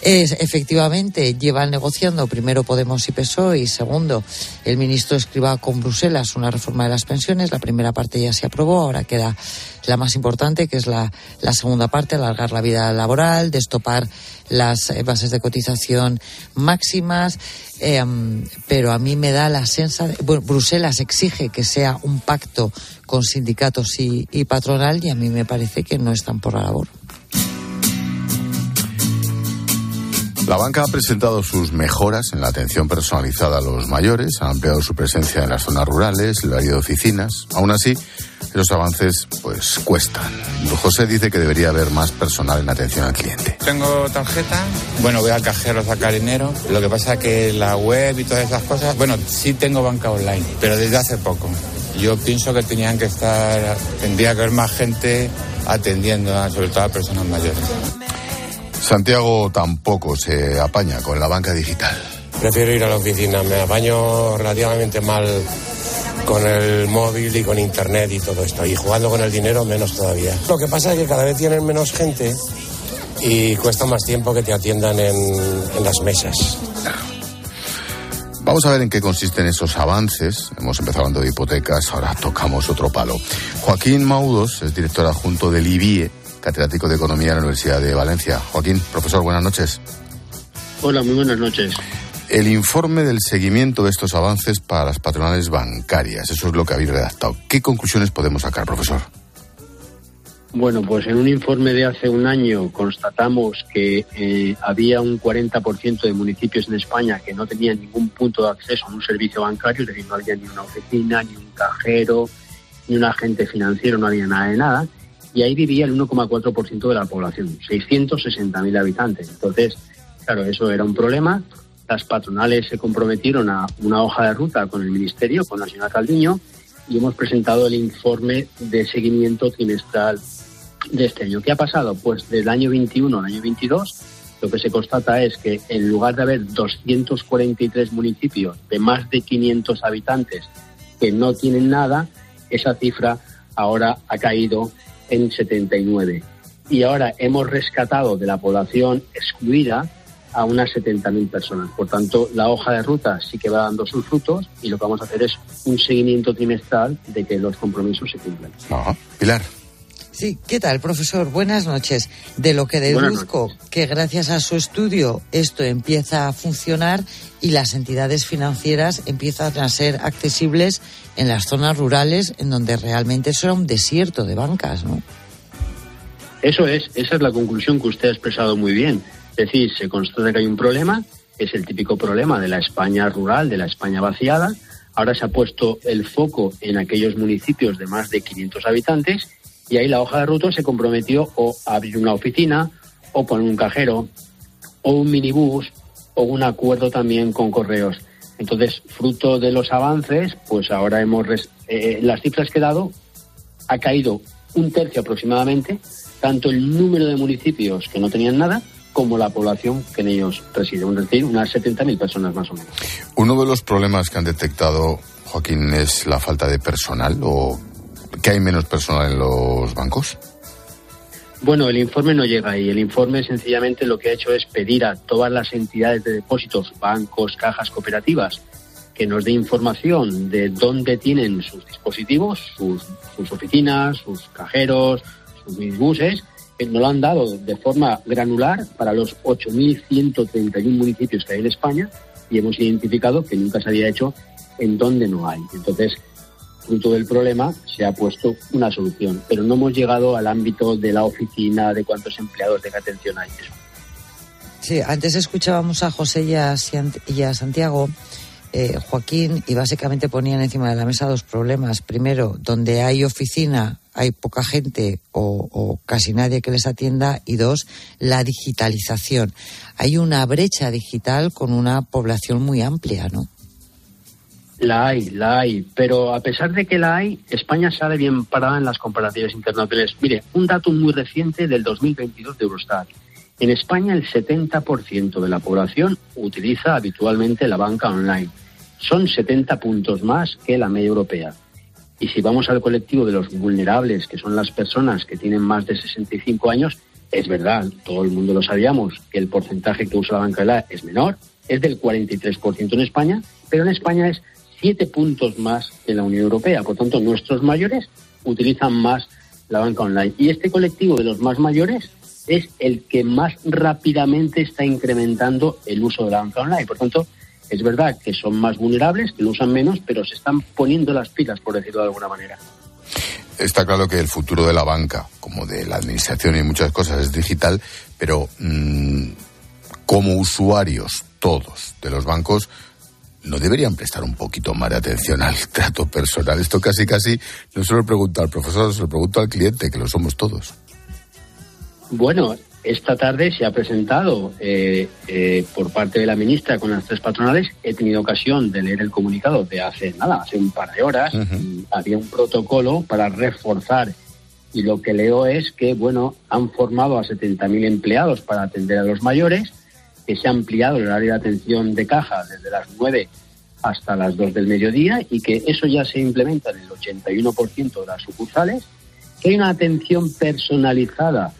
Es, efectivamente, llevan negociando primero Podemos y PSOE y segundo, el ministro escriba con Bruselas una reforma de las pensiones. La primera parte ya se aprobó, ahora queda la más importante, que es la, la segunda parte, alargar la vida laboral, destopar las eh, bases de cotización máximas, eh, pero a mí me da la sensación, bueno, Bruselas exige que sea un pacto con sindicatos y, y patronal y a mí me parece que no están por la labor. La banca ha presentado sus mejoras en la atención personalizada a los mayores, ha ampliado su presencia en las zonas rurales, el área de oficinas. Aún así, los avances pues cuestan. José dice que debería haber más personal en atención al cliente. Tengo tarjeta, bueno, voy al cajero a sacar dinero. Lo que pasa es que la web y todas esas cosas, bueno, sí tengo banca online, pero desde hace poco. Yo pienso que tenían que estar, tendría que haber más gente atendiendo, sobre todo a personas mayores. Santiago tampoco se apaña con la banca digital. Prefiero ir a la oficina, me apaño relativamente mal con el móvil y con internet y todo esto. Y jugando con el dinero menos todavía. Lo que pasa es que cada vez tienen menos gente y cuesta más tiempo que te atiendan en, en las mesas. Vamos a ver en qué consisten esos avances. Hemos empezado hablando de hipotecas, ahora tocamos otro palo. Joaquín Maudos es director adjunto del IBIE, catedrático de Economía de la Universidad de Valencia. Joaquín, profesor, buenas noches. Hola, muy buenas noches. El informe del seguimiento de estos avances para las patronales bancarias, eso es lo que habéis redactado. ¿Qué conclusiones podemos sacar, profesor? Bueno, pues en un informe de hace un año constatamos que eh, había un 40% de municipios en España que no tenían ningún punto de acceso a un servicio bancario, es decir, no había ni una oficina, ni un cajero, ni un agente financiero, no había nada de nada. Y ahí vivía el 1,4% de la población, 660.000 habitantes. Entonces, claro, eso era un problema. Las patronales se comprometieron a una hoja de ruta con el Ministerio, con la señora Calviño, y hemos presentado el informe de seguimiento trimestral de este año. ¿Qué ha pasado? Pues del año 21 al año 22 lo que se constata es que en lugar de haber 243 municipios de más de 500 habitantes que no tienen nada, esa cifra ahora ha caído en 79. Y ahora hemos rescatado de la población excluida a unas 70.000 personas. Por tanto, la hoja de ruta sí que va dando sus frutos y lo que vamos a hacer es un seguimiento trimestral de que los compromisos se cumplan. Pilar. Sí, ¿qué tal, profesor? Buenas noches. De lo que deduzco que gracias a su estudio esto empieza a funcionar y las entidades financieras empiezan a ser accesibles en las zonas rurales en donde realmente eso era un desierto de bancas, ¿no? Eso es, esa es la conclusión que usted ha expresado muy bien. Es decir, se constata que hay un problema, es el típico problema de la España rural, de la España vaciada. Ahora se ha puesto el foco en aquellos municipios de más de 500 habitantes y ahí la hoja de ruta se comprometió o a abrir una oficina o poner un cajero o un minibús o un acuerdo también con correos. Entonces, fruto de los avances, pues ahora hemos res- eh, las cifras que he dado ha caído un tercio aproximadamente, tanto el número de municipios que no tenían nada como la población que en ellos reside, es decir, unas 70.000 personas más o menos. Uno de los problemas que han detectado, Joaquín, es la falta de personal o que hay menos personal en los bancos. Bueno, el informe no llega ahí. El informe sencillamente lo que ha hecho es pedir a todas las entidades de depósitos, bancos, cajas, cooperativas, que nos dé información de dónde tienen sus dispositivos, sus, sus oficinas, sus cajeros, sus buses, que nos lo han dado de forma granular para los 8.131 municipios que hay en España y hemos identificado que nunca se había hecho en donde no hay. Entonces, fruto del problema, se ha puesto una solución, pero no hemos llegado al ámbito de la oficina, de cuántos empleados de atención hay. Sí, antes escuchábamos a José y a, Santiago. Eh, Joaquín, y básicamente ponían encima de la mesa dos problemas. Primero, donde hay oficina, hay poca gente o, casi nadie que les atienda. Y dos, la digitalización. Hay una brecha digital con una población muy amplia, ¿no? La hay, la hay, pero a pesar de que la hay, España sale bien parada en las comparativas internacionales. Mire, un dato muy reciente del 2022 de Eurostat. En España el 70% de la población utiliza habitualmente la banca online. Son 70 puntos más que la media europea. Y si vamos al colectivo de los vulnerables, que son las personas que tienen más de 65 años, es verdad, todo el mundo lo sabíamos, que el porcentaje que usa la banca es menor, es del 43% en España, pero en España es siete puntos más que la Unión Europea. Por tanto, nuestros mayores utilizan más la banca online. Y este colectivo de los más mayores es el que más rápidamente está incrementando el uso de la banca online. Por tanto, es verdad que son más vulnerables, que lo usan menos, pero se están poniendo las pilas, por decirlo de alguna manera. Está claro que el futuro de la banca, como de la administración y muchas cosas, es digital, pero mm, como usuarios todos de los bancos, ¿no deberían prestar un poquito más de atención al trato personal? Esto casi, casi no se lo pregunto al profesor, se lo pregunto al cliente, que lo somos todos. Bueno, esta tarde se ha presentado eh, eh, por parte de la ministra con las tres patronales. He tenido ocasión de leer el comunicado de hace nada, hace un par de horas. había un protocolo para reforzar. Y lo que leo es que, bueno, han formado a 70.000 empleados para atender a los mayores que se ha ampliado el horario de atención de caja desde las 9 hasta las 2 del mediodía y que eso ya se implementa en el 81% de las sucursales, que hay una atención personalizada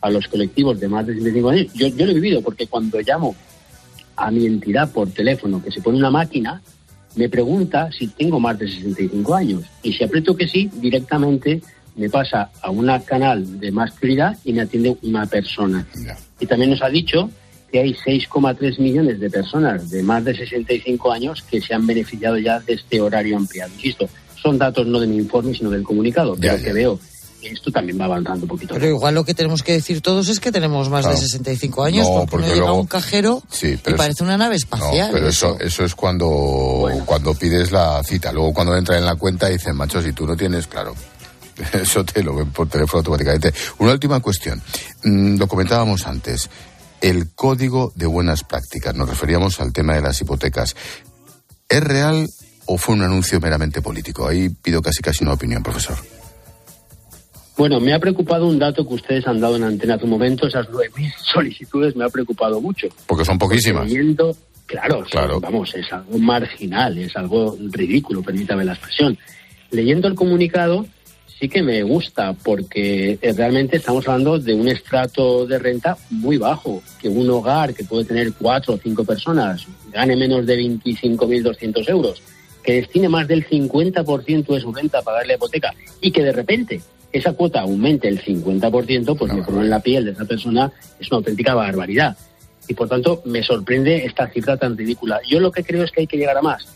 a los colectivos de más de 65 años. Yo, yo lo he vivido porque cuando llamo a mi entidad por teléfono que se pone una máquina, me pregunta si tengo más de 65 años. Y si aprieto que sí, directamente me pasa a un canal de más prioridad y me atiende una persona. Y también nos ha dicho que hay 6,3 millones de personas de más de 65 años que se han beneficiado ya de este horario ampliado. Insisto, son datos no de mi informe, sino del comunicado, pero que veo que esto también va avanzando un poquito. Pero igual lo que tenemos que decir todos es que tenemos más de 65 años, porque, no llega un cajero y parece una nave espacial. pero eso, eso es cuando, cuando pides la cita. Luego cuando entra en la cuenta dicen, macho, si tú no tienes, claro, eso te lo ven por teléfono automáticamente. Una última cuestión. Mm, lo comentábamos antes el código de buenas prácticas. Nos referíamos al tema de las hipotecas. ¿Es real o fue un anuncio meramente político? Ahí pido casi casi una opinión, profesor. Bueno, me ha preocupado un dato que ustedes han dado en antena hace un momento, esas 9.000 solicitudes me ha preocupado mucho. Porque son poquísimas. claro, claro. vamos, es algo marginal, es algo ridículo, permítame la expresión. Leyendo el comunicado, sí que me gusta porque eh, realmente estamos hablando de un estrato de renta muy bajo, que un hogar que puede tener cuatro o cinco personas gane menos de 25.200 euros, que destine más del 50% de su renta a pagar la hipoteca y que de repente esa cuota aumente el 50%, pues me pone en la piel de esa persona es una auténtica barbaridad. Y por tanto me sorprende esta cifra tan ridícula. Yo lo que creo es que hay que llegar a más.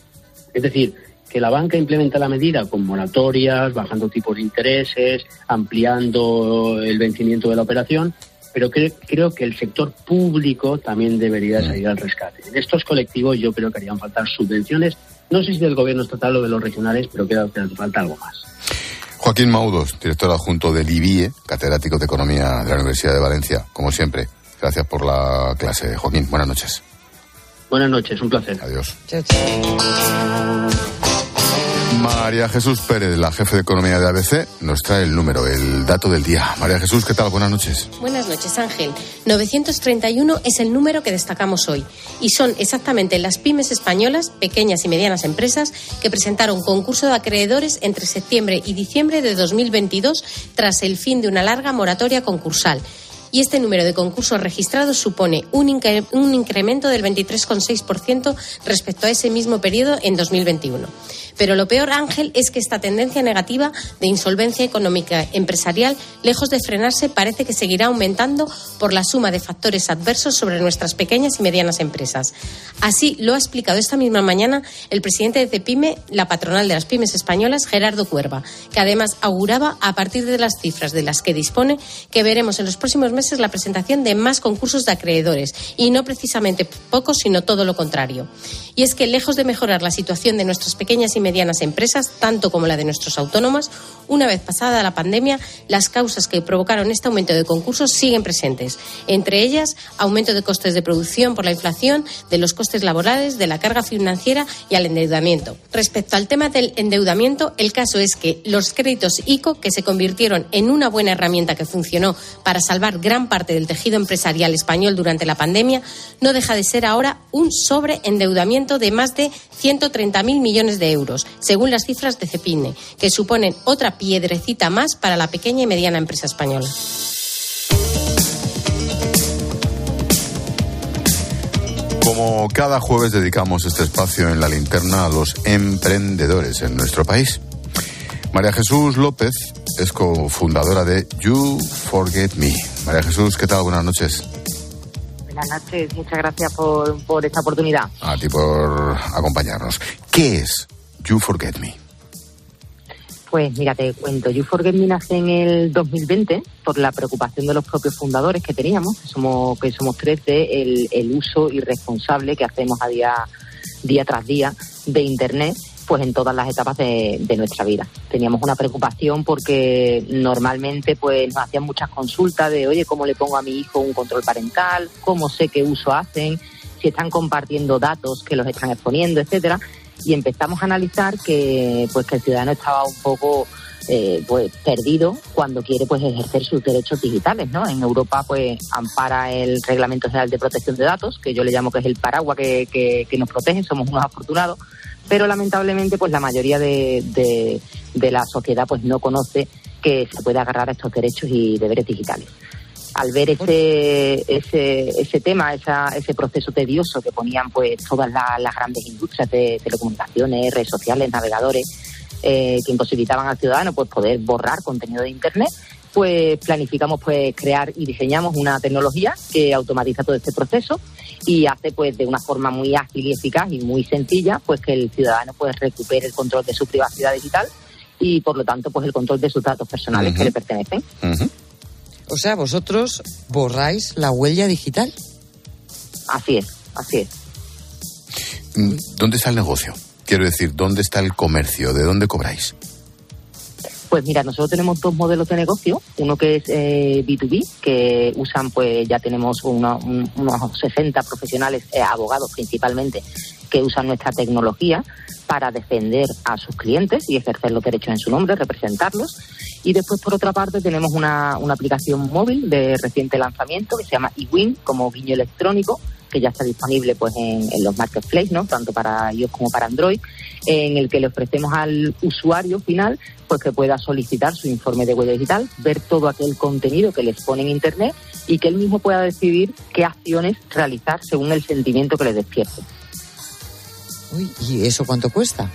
Es decir, que la banca implementa la medida con moratorias, bajando tipos de intereses, ampliando el vencimiento de la operación, pero creo que el sector público también debería salir al rescate. En estos colectivos yo creo que harían falta subvenciones, no sé si del gobierno estatal o de los regionales, pero creo que hace falta algo más. Joaquín Maudos, director adjunto del IBIE, catedrático de Economía de la Universidad de Valencia, como siempre. Gracias por la clase, Joaquín. Buenas noches. Buenas noches, un placer. Adiós. María Jesús Pérez, la jefe de economía de ABC, nos trae el número, el dato del día. María Jesús, ¿qué tal? Buenas noches. Buenas noches, Ángel. 931 es el número que destacamos hoy y son exactamente las pymes españolas, pequeñas y medianas empresas, que presentaron concurso de acreedores entre septiembre y diciembre de 2022 tras el fin de una larga moratoria concursal y este número de concursos registrados supone un, un incremento del 23,6% respecto a ese mismo periodo en 2021. Pero lo peor, Ángel, es que esta tendencia negativa de insolvencia económica empresarial, lejos de frenarse, parece que seguirá aumentando por la suma de factores adversos sobre nuestras pequeñas y medianas empresas. Así lo ha explicado esta misma mañana el presidente de CEPIME, la patronal de las pymes españolas, Gerardo Cuerva, que además auguraba, a partir de las cifras de las que dispone, que veremos en los próximos meses la presentación de más concursos de acreedores, y no precisamente pocos, sino todo lo contrario. Y es que, lejos de mejorar la situación de nuestras pequeñas y medianas empresas, tanto como la de nuestros autónomos, una vez pasada la pandemia, las causas que provocaron este aumento de concursos siguen presentes. Entre ellas, aumento de costes de producción por la inflación, de los costes laborales, de la carga financiera y al endeudamiento. Respecto al tema del endeudamiento, el caso es que los créditos ICO, que se convirtieron en una buena herramienta que funcionó para salvar gran parte del tejido empresarial español durante la pandemia, no deja de ser ahora un sobreendeudamiento de más de 130.000 millones de euros según las cifras de Cepine, que suponen otra piedrecita más para la pequeña y mediana empresa española. Como cada jueves dedicamos este espacio en la linterna a los emprendedores en nuestro país. María Jesús López es cofundadora de You Forget Me. María Jesús, ¿qué tal? Buenas noches. Buenas noches, muchas gracias por, por esta oportunidad. A ti por acompañarnos. ¿Qué es You Forget Me? Pues mira, te cuento. You Forget Me nace en el 2020 por la preocupación de los propios fundadores que teníamos, que somos, que somos tres, de el, uso irresponsable que hacemos a día, día tras día de Internet pues en todas las etapas de, de, nuestra vida. Teníamos una preocupación porque normalmente pues nos hacían muchas consultas de oye, ¿cómo le pongo a mi hijo un control parental? ¿Cómo sé qué uso hacen? Si están compartiendo datos que los están exponiendo, etcétera y empezamos a analizar que pues que el ciudadano estaba un poco eh, pues perdido cuando quiere pues ejercer sus derechos digitales no en Europa pues ampara el reglamento general de protección de datos que yo le llamo que es el paraguas que, que, nos protege somos unos afortunados pero lamentablemente pues la mayoría de, de, de la sociedad pues no conoce que se puede agarrar a estos derechos y deberes digitales al ver ese, ese, ese tema, ese proceso tedioso que ponían pues todas las grandes industrias de telecomunicaciones, redes sociales, navegadores, eh, que imposibilitaban al ciudadano pues poder borrar contenido de internet, pues planificamos pues crear y diseñamos una tecnología que automatiza todo este proceso y hace pues de una forma muy ágil y eficaz y muy sencilla pues que el ciudadano pues recupere el control de su privacidad digital y por lo tanto pues el control de sus datos personales que le pertenecen. O sea, vosotros borráis la huella digital. Así es, así es. Mm, ¿Dónde está el negocio? Quiero decir, ¿dónde está el comercio? ¿De dónde cobráis? Pues mira, nosotros tenemos dos modelos de negocio. Uno que es eh, B2B, que usan, pues ya tenemos unos 60 profesionales, eh, abogados principalmente, que usan nuestra tecnología para defender a sus clientes y ejercer los derechos en su nombre, representarlos. Y después, por otra parte, tenemos una, una aplicación móvil de reciente lanzamiento que se llama eWin, como guiño electrónico, que ya está disponible pues en, los marketplaces, ¿no? tanto para iOS como para Android, en el que le ofrecemos al usuario final pues que pueda solicitar su informe de huella digital, ver todo aquel contenido que les pone en Internet y que él mismo pueda decidir qué acciones realizar según el sentimiento que le despierte. Uy, ¿y eso cuánto cuesta?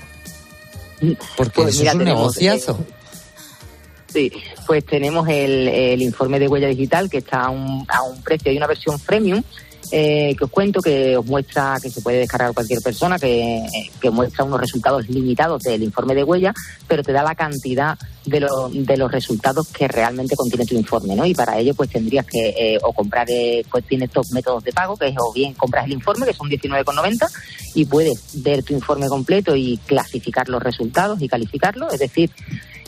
Porque pues eso es un negociazo. Sí, pues tenemos el, el, informe de huella digital que está a un, a un precio, hay una versión premium eh, que os cuento que os muestra que se puede descargar cualquier persona, que, muestra unos resultados limitados del informe de huella, pero te da la cantidad de, lo, de los resultados que realmente contiene tu informe, ¿no? Y para ello pues tendrías que eh, o comprar, eh, pues tienes dos métodos de pago, que es o bien compras el informe, que son 19,90, y puedes ver tu informe completo y clasificar los resultados y calificarlos, es decir,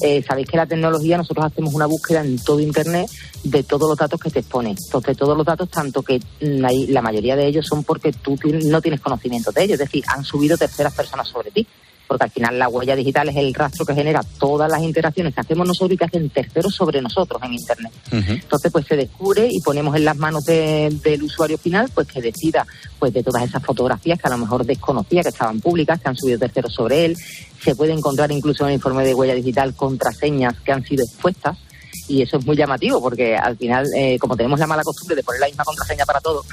eh, sabéis que la tecnología, nosotros hacemos una búsqueda en todo Internet de todos los datos que te exponen. Entonces, todos los datos, tanto que la mayoría de ellos son porque tú no tienes conocimiento de ellos, es decir, han subido terceras personas sobre ti. Porque al final la huella digital es el rastro que genera todas las interacciones que hacemos nosotros y que hacen terceros sobre nosotros en Internet. Entonces, pues se descubre y ponemos en las manos de- del usuario final, pues que decida pues de todas esas fotografías que a lo mejor desconocía, que estaban públicas, que han subido terceros sobre él. Se puede encontrar incluso en el informe de huella digital contraseñas que han sido expuestas. Y eso es muy llamativo porque al final, eh, como tenemos la mala costumbre de poner la misma contraseña para todo,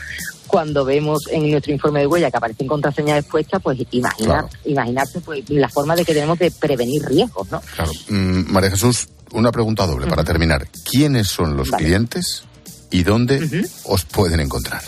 cuando vemos en nuestro informe de huella que aparecen contraseñas expuestas, pues imaginar, imaginarse pues, la forma de que tenemos de prevenir riesgos, ¿no? Claro. Mm, María Jesús, una pregunta doble para terminar. ¿Quiénes son los clientes y dónde os pueden encontrar?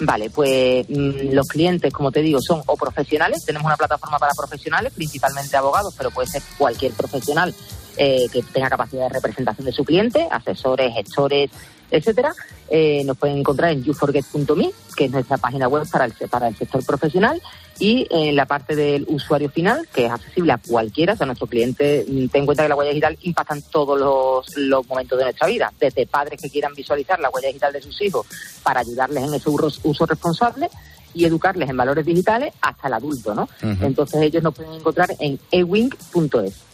Vale, pues mm, los clientes, como te digo, son o profesionales, tenemos una plataforma para profesionales, principalmente abogados, pero puede ser cualquier profesional eh, que tenga capacidad de representación de su cliente, asesores, gestores, etcétera. Eh, nos pueden encontrar en youforget.me, que es nuestra página web para el, para el sector profesional, y en la parte del usuario final, que es accesible a cualquiera, o sea, nuestro cliente, mm, ten en cuenta que la huella digital impacta en todos los, los momentos de nuestra vida, desde padres que quieran visualizar la huella digital de sus hijos para ayudarles en ese uso, responsable y educarles en valores digitales hasta el adulto, ¿no? Entonces ellos nos pueden encontrar en ewing.es.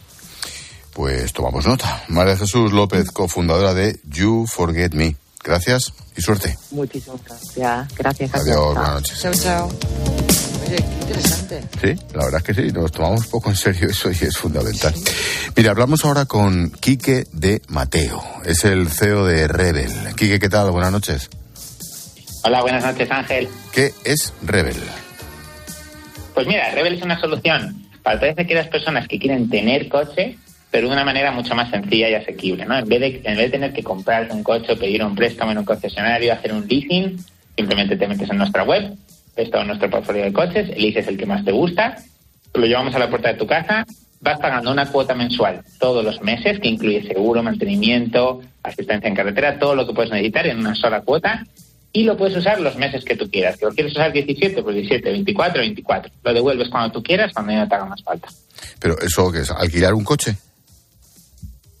Pues tomamos nota. María Jesús López, cofundadora de You Forget Me. Gracias y suerte. Muchísimas gracias. Gracias. Adiós, Chao. buenas noches. Chao, chao. Oye, qué interesante. Sí, la verdad es que sí, nos tomamos poco en serio eso y es fundamental. Mira, hablamos ahora con Quique de Mateo, es el CEO de Rebel. Quique, ¿qué tal? Buenas noches. Hola, buenas noches, Ángel. ¿Qué es Rebel? Pues mira, Rebel es una solución para todas aquellas personas que quieren tener coche, pero de una manera mucho más sencilla y asequible, ¿no? En vez de, en vez de tener que comprarte un coche pedir un préstamo en un concesionario, hacer un leasing, simplemente te metes en nuestra web, ves todo nuestro portfolio de coches, eliges el que más te gusta, lo llevamos a la puerta de tu casa, vas pagando una cuota mensual todos los meses, que incluye seguro, mantenimiento, asistencia en carretera, todo lo que puedes necesitar en una sola cuota, y lo puedes usar los meses que tú quieras. Que lo quieres usar 17, pues 17, 24, 24. Lo devuelves cuando tú quieras, cuando ya no te haga más falta. Pero eso que es alquilar un coche.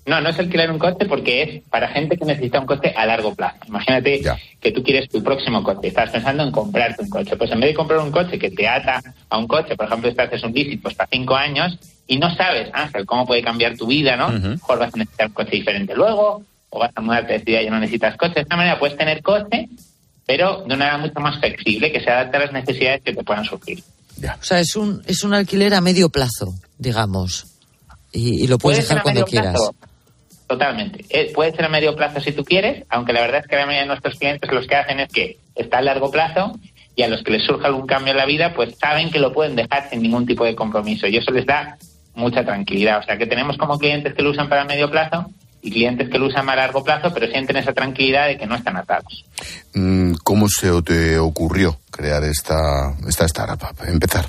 No, no es alquilar un coche porque es para gente que necesita un coche a largo plazo. Imagínate que tú quieres tu próximo coche, estás pensando en comprarte un coche. Pues en vez de comprar un coche que te ata a un coche, por ejemplo, este haces un leasing pues para cinco años y no sabes, Ángel, cómo puede cambiar tu vida, ¿no? Mejor vas a necesitar un coche diferente luego, o vas a mudarte de ciudad y ya no necesitas coche. De esta manera puedes tener coche, pero de una manera mucho más flexible, que se adapte a las necesidades que te puedan surgir. O sea, es un, es un alquiler a medio plazo, digamos. Y, y lo puedes dejar cuando quieras. plazo. Totalmente. Eh, puede ser a medio plazo si tú quieres, aunque la verdad es que la mayoría de nuestros clientes los que hacen es que está a largo plazo y a los que les surja algún cambio en la vida, pues saben que lo pueden dejar sin ningún tipo de compromiso y eso les da mucha tranquilidad. O sea, que tenemos como clientes que lo usan para medio plazo y clientes que lo usan a largo plazo, pero sienten esa tranquilidad de que no están atados. Mm, ¿Cómo se te ocurrió crear esta, esta startup? Empezar.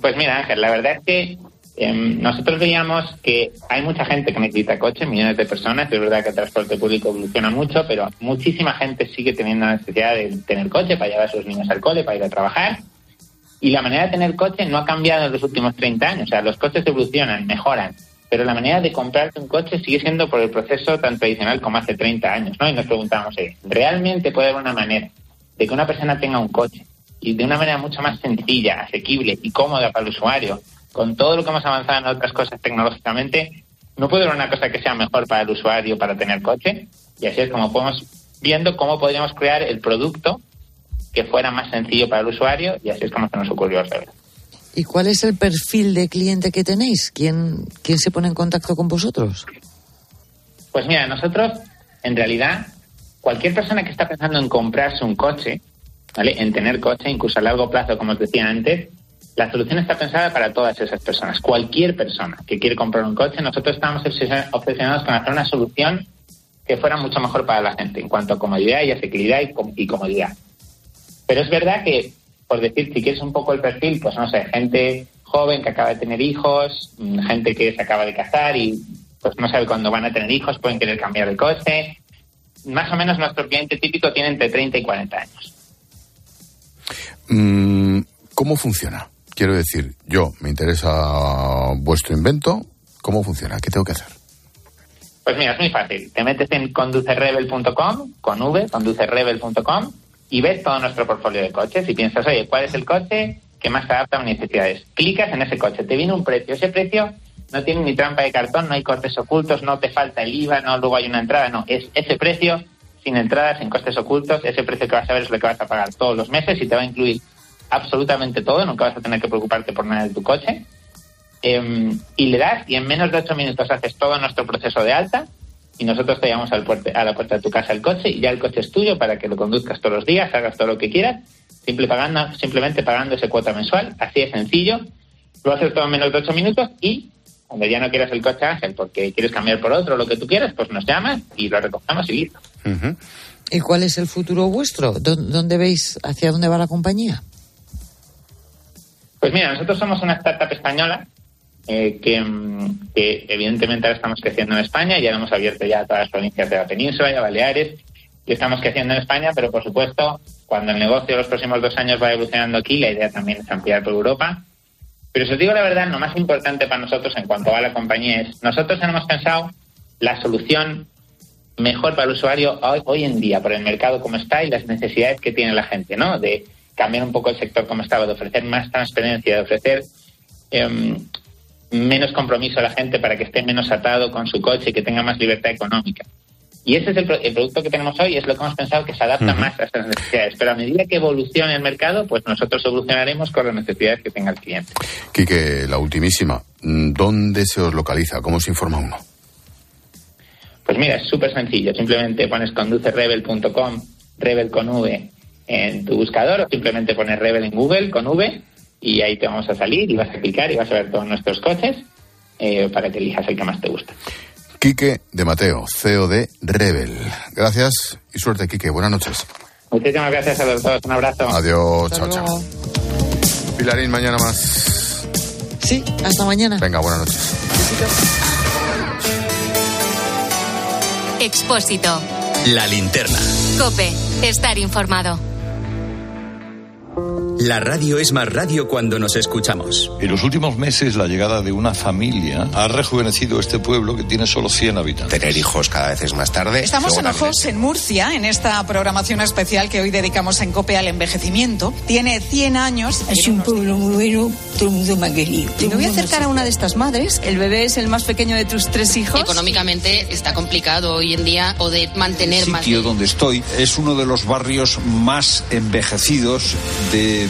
Pues mira, Ángel, la verdad es que em, nosotros veíamos que hay mucha gente que necesita coche, millones de personas. Es verdad que el transporte público evoluciona mucho, pero muchísima gente sigue teniendo la necesidad de tener coche para llevar a sus niños al cole, para ir a trabajar. Y la manera de tener coche no ha cambiado en los últimos 30 años. O sea, los coches evolucionan, mejoran. Pero la manera de comprarte un coche sigue siendo por el proceso tan tradicional como hace 30 años, ¿no? Y nos preguntamos, eh, ¿realmente puede haber una manera de que una persona tenga un coche y de una manera mucho más sencilla, asequible y cómoda para el usuario, con todo lo que hemos avanzado en otras cosas tecnológicamente, no puede haber una cosa que sea mejor para el usuario para tener coche. Y así es como podemos viendo cómo podríamos crear el producto que fuera más sencillo para el usuario y así es como se nos ocurrió hacerlo. ¿Y cuál es el perfil de cliente que tenéis? ¿Quién, quién se pone en contacto con vosotros? Pues mira, nosotros, en realidad, cualquier persona que está pensando en comprarse un coche, ¿vale? En tener coche, incluso a largo plazo, como os decía antes, la solución está pensada para todas esas personas. Cualquier persona que quiere comprar un coche, nosotros estamos obses- obsesionados con hacer una solución que fuera mucho mejor para la gente en cuanto a comodidad y asequibilidad y, y comodidad. Pero es verdad que, por decir, si quieres un poco el perfil, pues no sé, gente joven que acaba de tener hijos, mm, gente que se acaba de casar y pues no sabe cuándo van a tener hijos, pueden querer cambiar de coche. Más o menos nuestro cliente típico tiene entre 30 y 40 años. Mm, ¿Cómo funciona? Quiero decir, yo me interesa vuestro invento. ¿Cómo funciona? ¿Qué tengo que hacer? Pues mira, es muy fácil. Te metes en conducerebel.com, con V, conducerebel.com, y ves todo nuestro portfolio de coches y piensas, oye, ¿cuál es el coche que más se adapta a mis necesidades. Clicas en ese coche, te viene un precio. Ese precio no tiene ni trampa de cartón, no hay cortes ocultos, no te falta el IVA, no luego hay una entrada, no, es ese precio sin entradas, sin costes ocultos, ese precio que vas a ver es lo que vas a pagar todos los meses y te va a incluir absolutamente todo, nunca vas a tener que preocuparte por nada de tu coche. Em, y le das y en menos de ocho minutos haces todo nuestro proceso de alta y nosotros te llevamos al a la puerta de tu casa el coche y ya el coche es tuyo para que lo conduzcas todos los días, hagas todo lo que quieras, simple pagando, simplemente pagando ese cuota mensual, así de sencillo. Lo haces todo en menos de ocho minutos y cuando ya no quieras el coche Ángel porque quieres cambiar por otro, lo que tú quieras, pues nos llamas y lo recogemos y listo. ¿Y cuál es el futuro vuestro? ¿Dónde veis, hacia dónde va la compañía? Pues mira, nosotros somos una startup española eh, que, evidentemente ahora estamos creciendo en España, ya hemos abierto ya todas las provincias de la península y a Baleares, y estamos creciendo en España, pero por supuesto, cuando el negocio los próximos dos años va evolucionando aquí, la idea también es ampliar por Europa. Pero si os digo la verdad, lo más importante para nosotros en cuanto a la compañía es, nosotros hemos pensado la solución mejor para el usuario hoy, en día, por el mercado como está y las necesidades que tiene la gente, ¿no? De cambiar un poco el sector como estaba, de ofrecer más transparencia, de ofrecer em, menos compromiso a la gente para que esté menos atado con su coche y que tenga más libertad económica. Y ese es el, producto que tenemos hoy, es lo que hemos pensado que se adapta más a estas necesidades. Pero a medida que evolucione el mercado, pues nosotros evolucionaremos con las necesidades que tenga el cliente. Quique, la ultimísima. ¿Dónde se os localiza? ¿Cómo se informa uno? Pues mira, es súper sencillo. Simplemente pones conducerebel.com, Rebel con V, en tu buscador o simplemente pones Rebel en Google con V y ahí te vamos a salir y vas a clicar y vas a ver todos nuestros coches eh, para que elijas el que más te gusta. Quique de Mateo, CEO de Rebel. Gracias y suerte, Quique. Buenas noches. Muchísimas gracias a los dos. Un abrazo. Adiós. chao, chao. Pilarín, mañana más. Sí, hasta mañana. Venga, buenas noches. Expósito. La linterna. Cope. Estar informado. La radio es más radio cuando nos escuchamos. En los últimos meses, la llegada de una familia ha rejuvenecido este pueblo que tiene solo 100 habitantes. Tener hijos cada vez es más tarde. Estamos en Ojos, en Murcia, en esta programación especial que hoy dedicamos en COPE al envejecimiento. Tiene 100 años. Es un pueblo muy bueno, todo el mundo me ha querido. Me voy a acercar a una de estas madres. El bebé es el más pequeño de tus tres hijos. Económicamente está complicado hoy en día poder mantener el sitio donde estoy es uno de los barrios más envejecidos de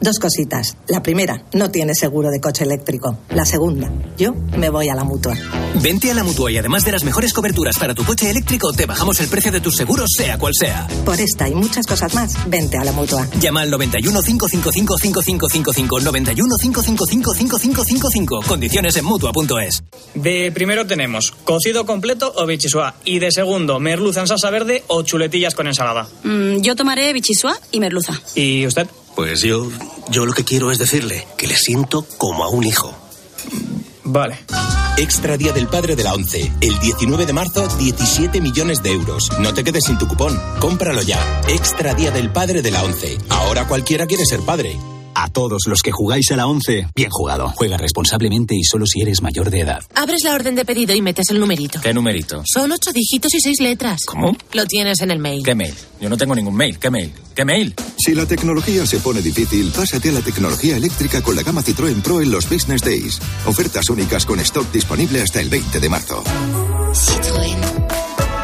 Dos cositas. La primera, no tienes seguro de coche eléctrico. La segunda, yo me voy a la mutua. Vente a la mutua y además de las mejores coberturas para tu coche eléctrico, te bajamos el precio de tus seguros, sea cual sea. Por esta y muchas cosas más, vente a la mutua. Llama al 91 555 5555 91 555 5555. Condiciones en mutua.es. De primero tenemos cocido completo o bichisua. Y de segundo, merluza en salsa verde o chuletillas con ensalada. Mm, yo tomaré bichisua y merluza. ¿Y usted? Pues yo, yo lo que quiero es decirle que le siento como a un hijo. Vale. Extra Día del Padre de la ONCE. El 19 de marzo, 17 millones de euros. No te quedes sin tu cupón. Cómpralo ya. Extra Día del Padre de la ONCE. Ahora cualquiera quiere ser padre. A todos los que jugáis a la 11, bien jugado. Juega responsablemente y solo si eres mayor de edad. Abres la orden de pedido y metes el numerito. ¿Qué numerito? Son ocho dígitos y seis letras. ¿Cómo? Lo tienes en el mail. ¿Qué mail? Yo no tengo ningún mail. ¿Qué mail? ¿Qué mail? Si la tecnología se pone difícil, pásate a la tecnología eléctrica con la gama Citroën Pro en los Business Days. Ofertas únicas con stock disponible hasta el 20 de marzo. Citroën.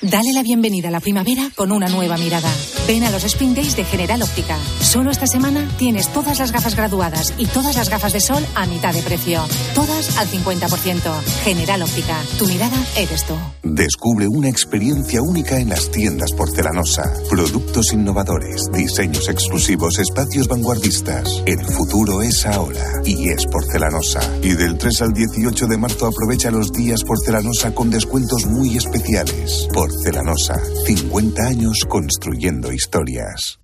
Dale la bienvenida a la primavera con una nueva mirada. Ven a los Spring Days de General Óptica. Solo esta semana tienes todas las gafas graduadas y todas las gafas de sol a mitad de precio. Todas al 50%. General Óptica. Tu mirada eres tú. Descubre una experiencia única en las tiendas porcelanosa. Productos innovadores, diseños exclusivos, espacios vanguardistas. El futuro es ahora y es porcelanosa. Y del 3 al 18 de marzo aprovecha los días porcelanosa con descuentos muy especiales. Porcelanosa, 50 años construyendo historias.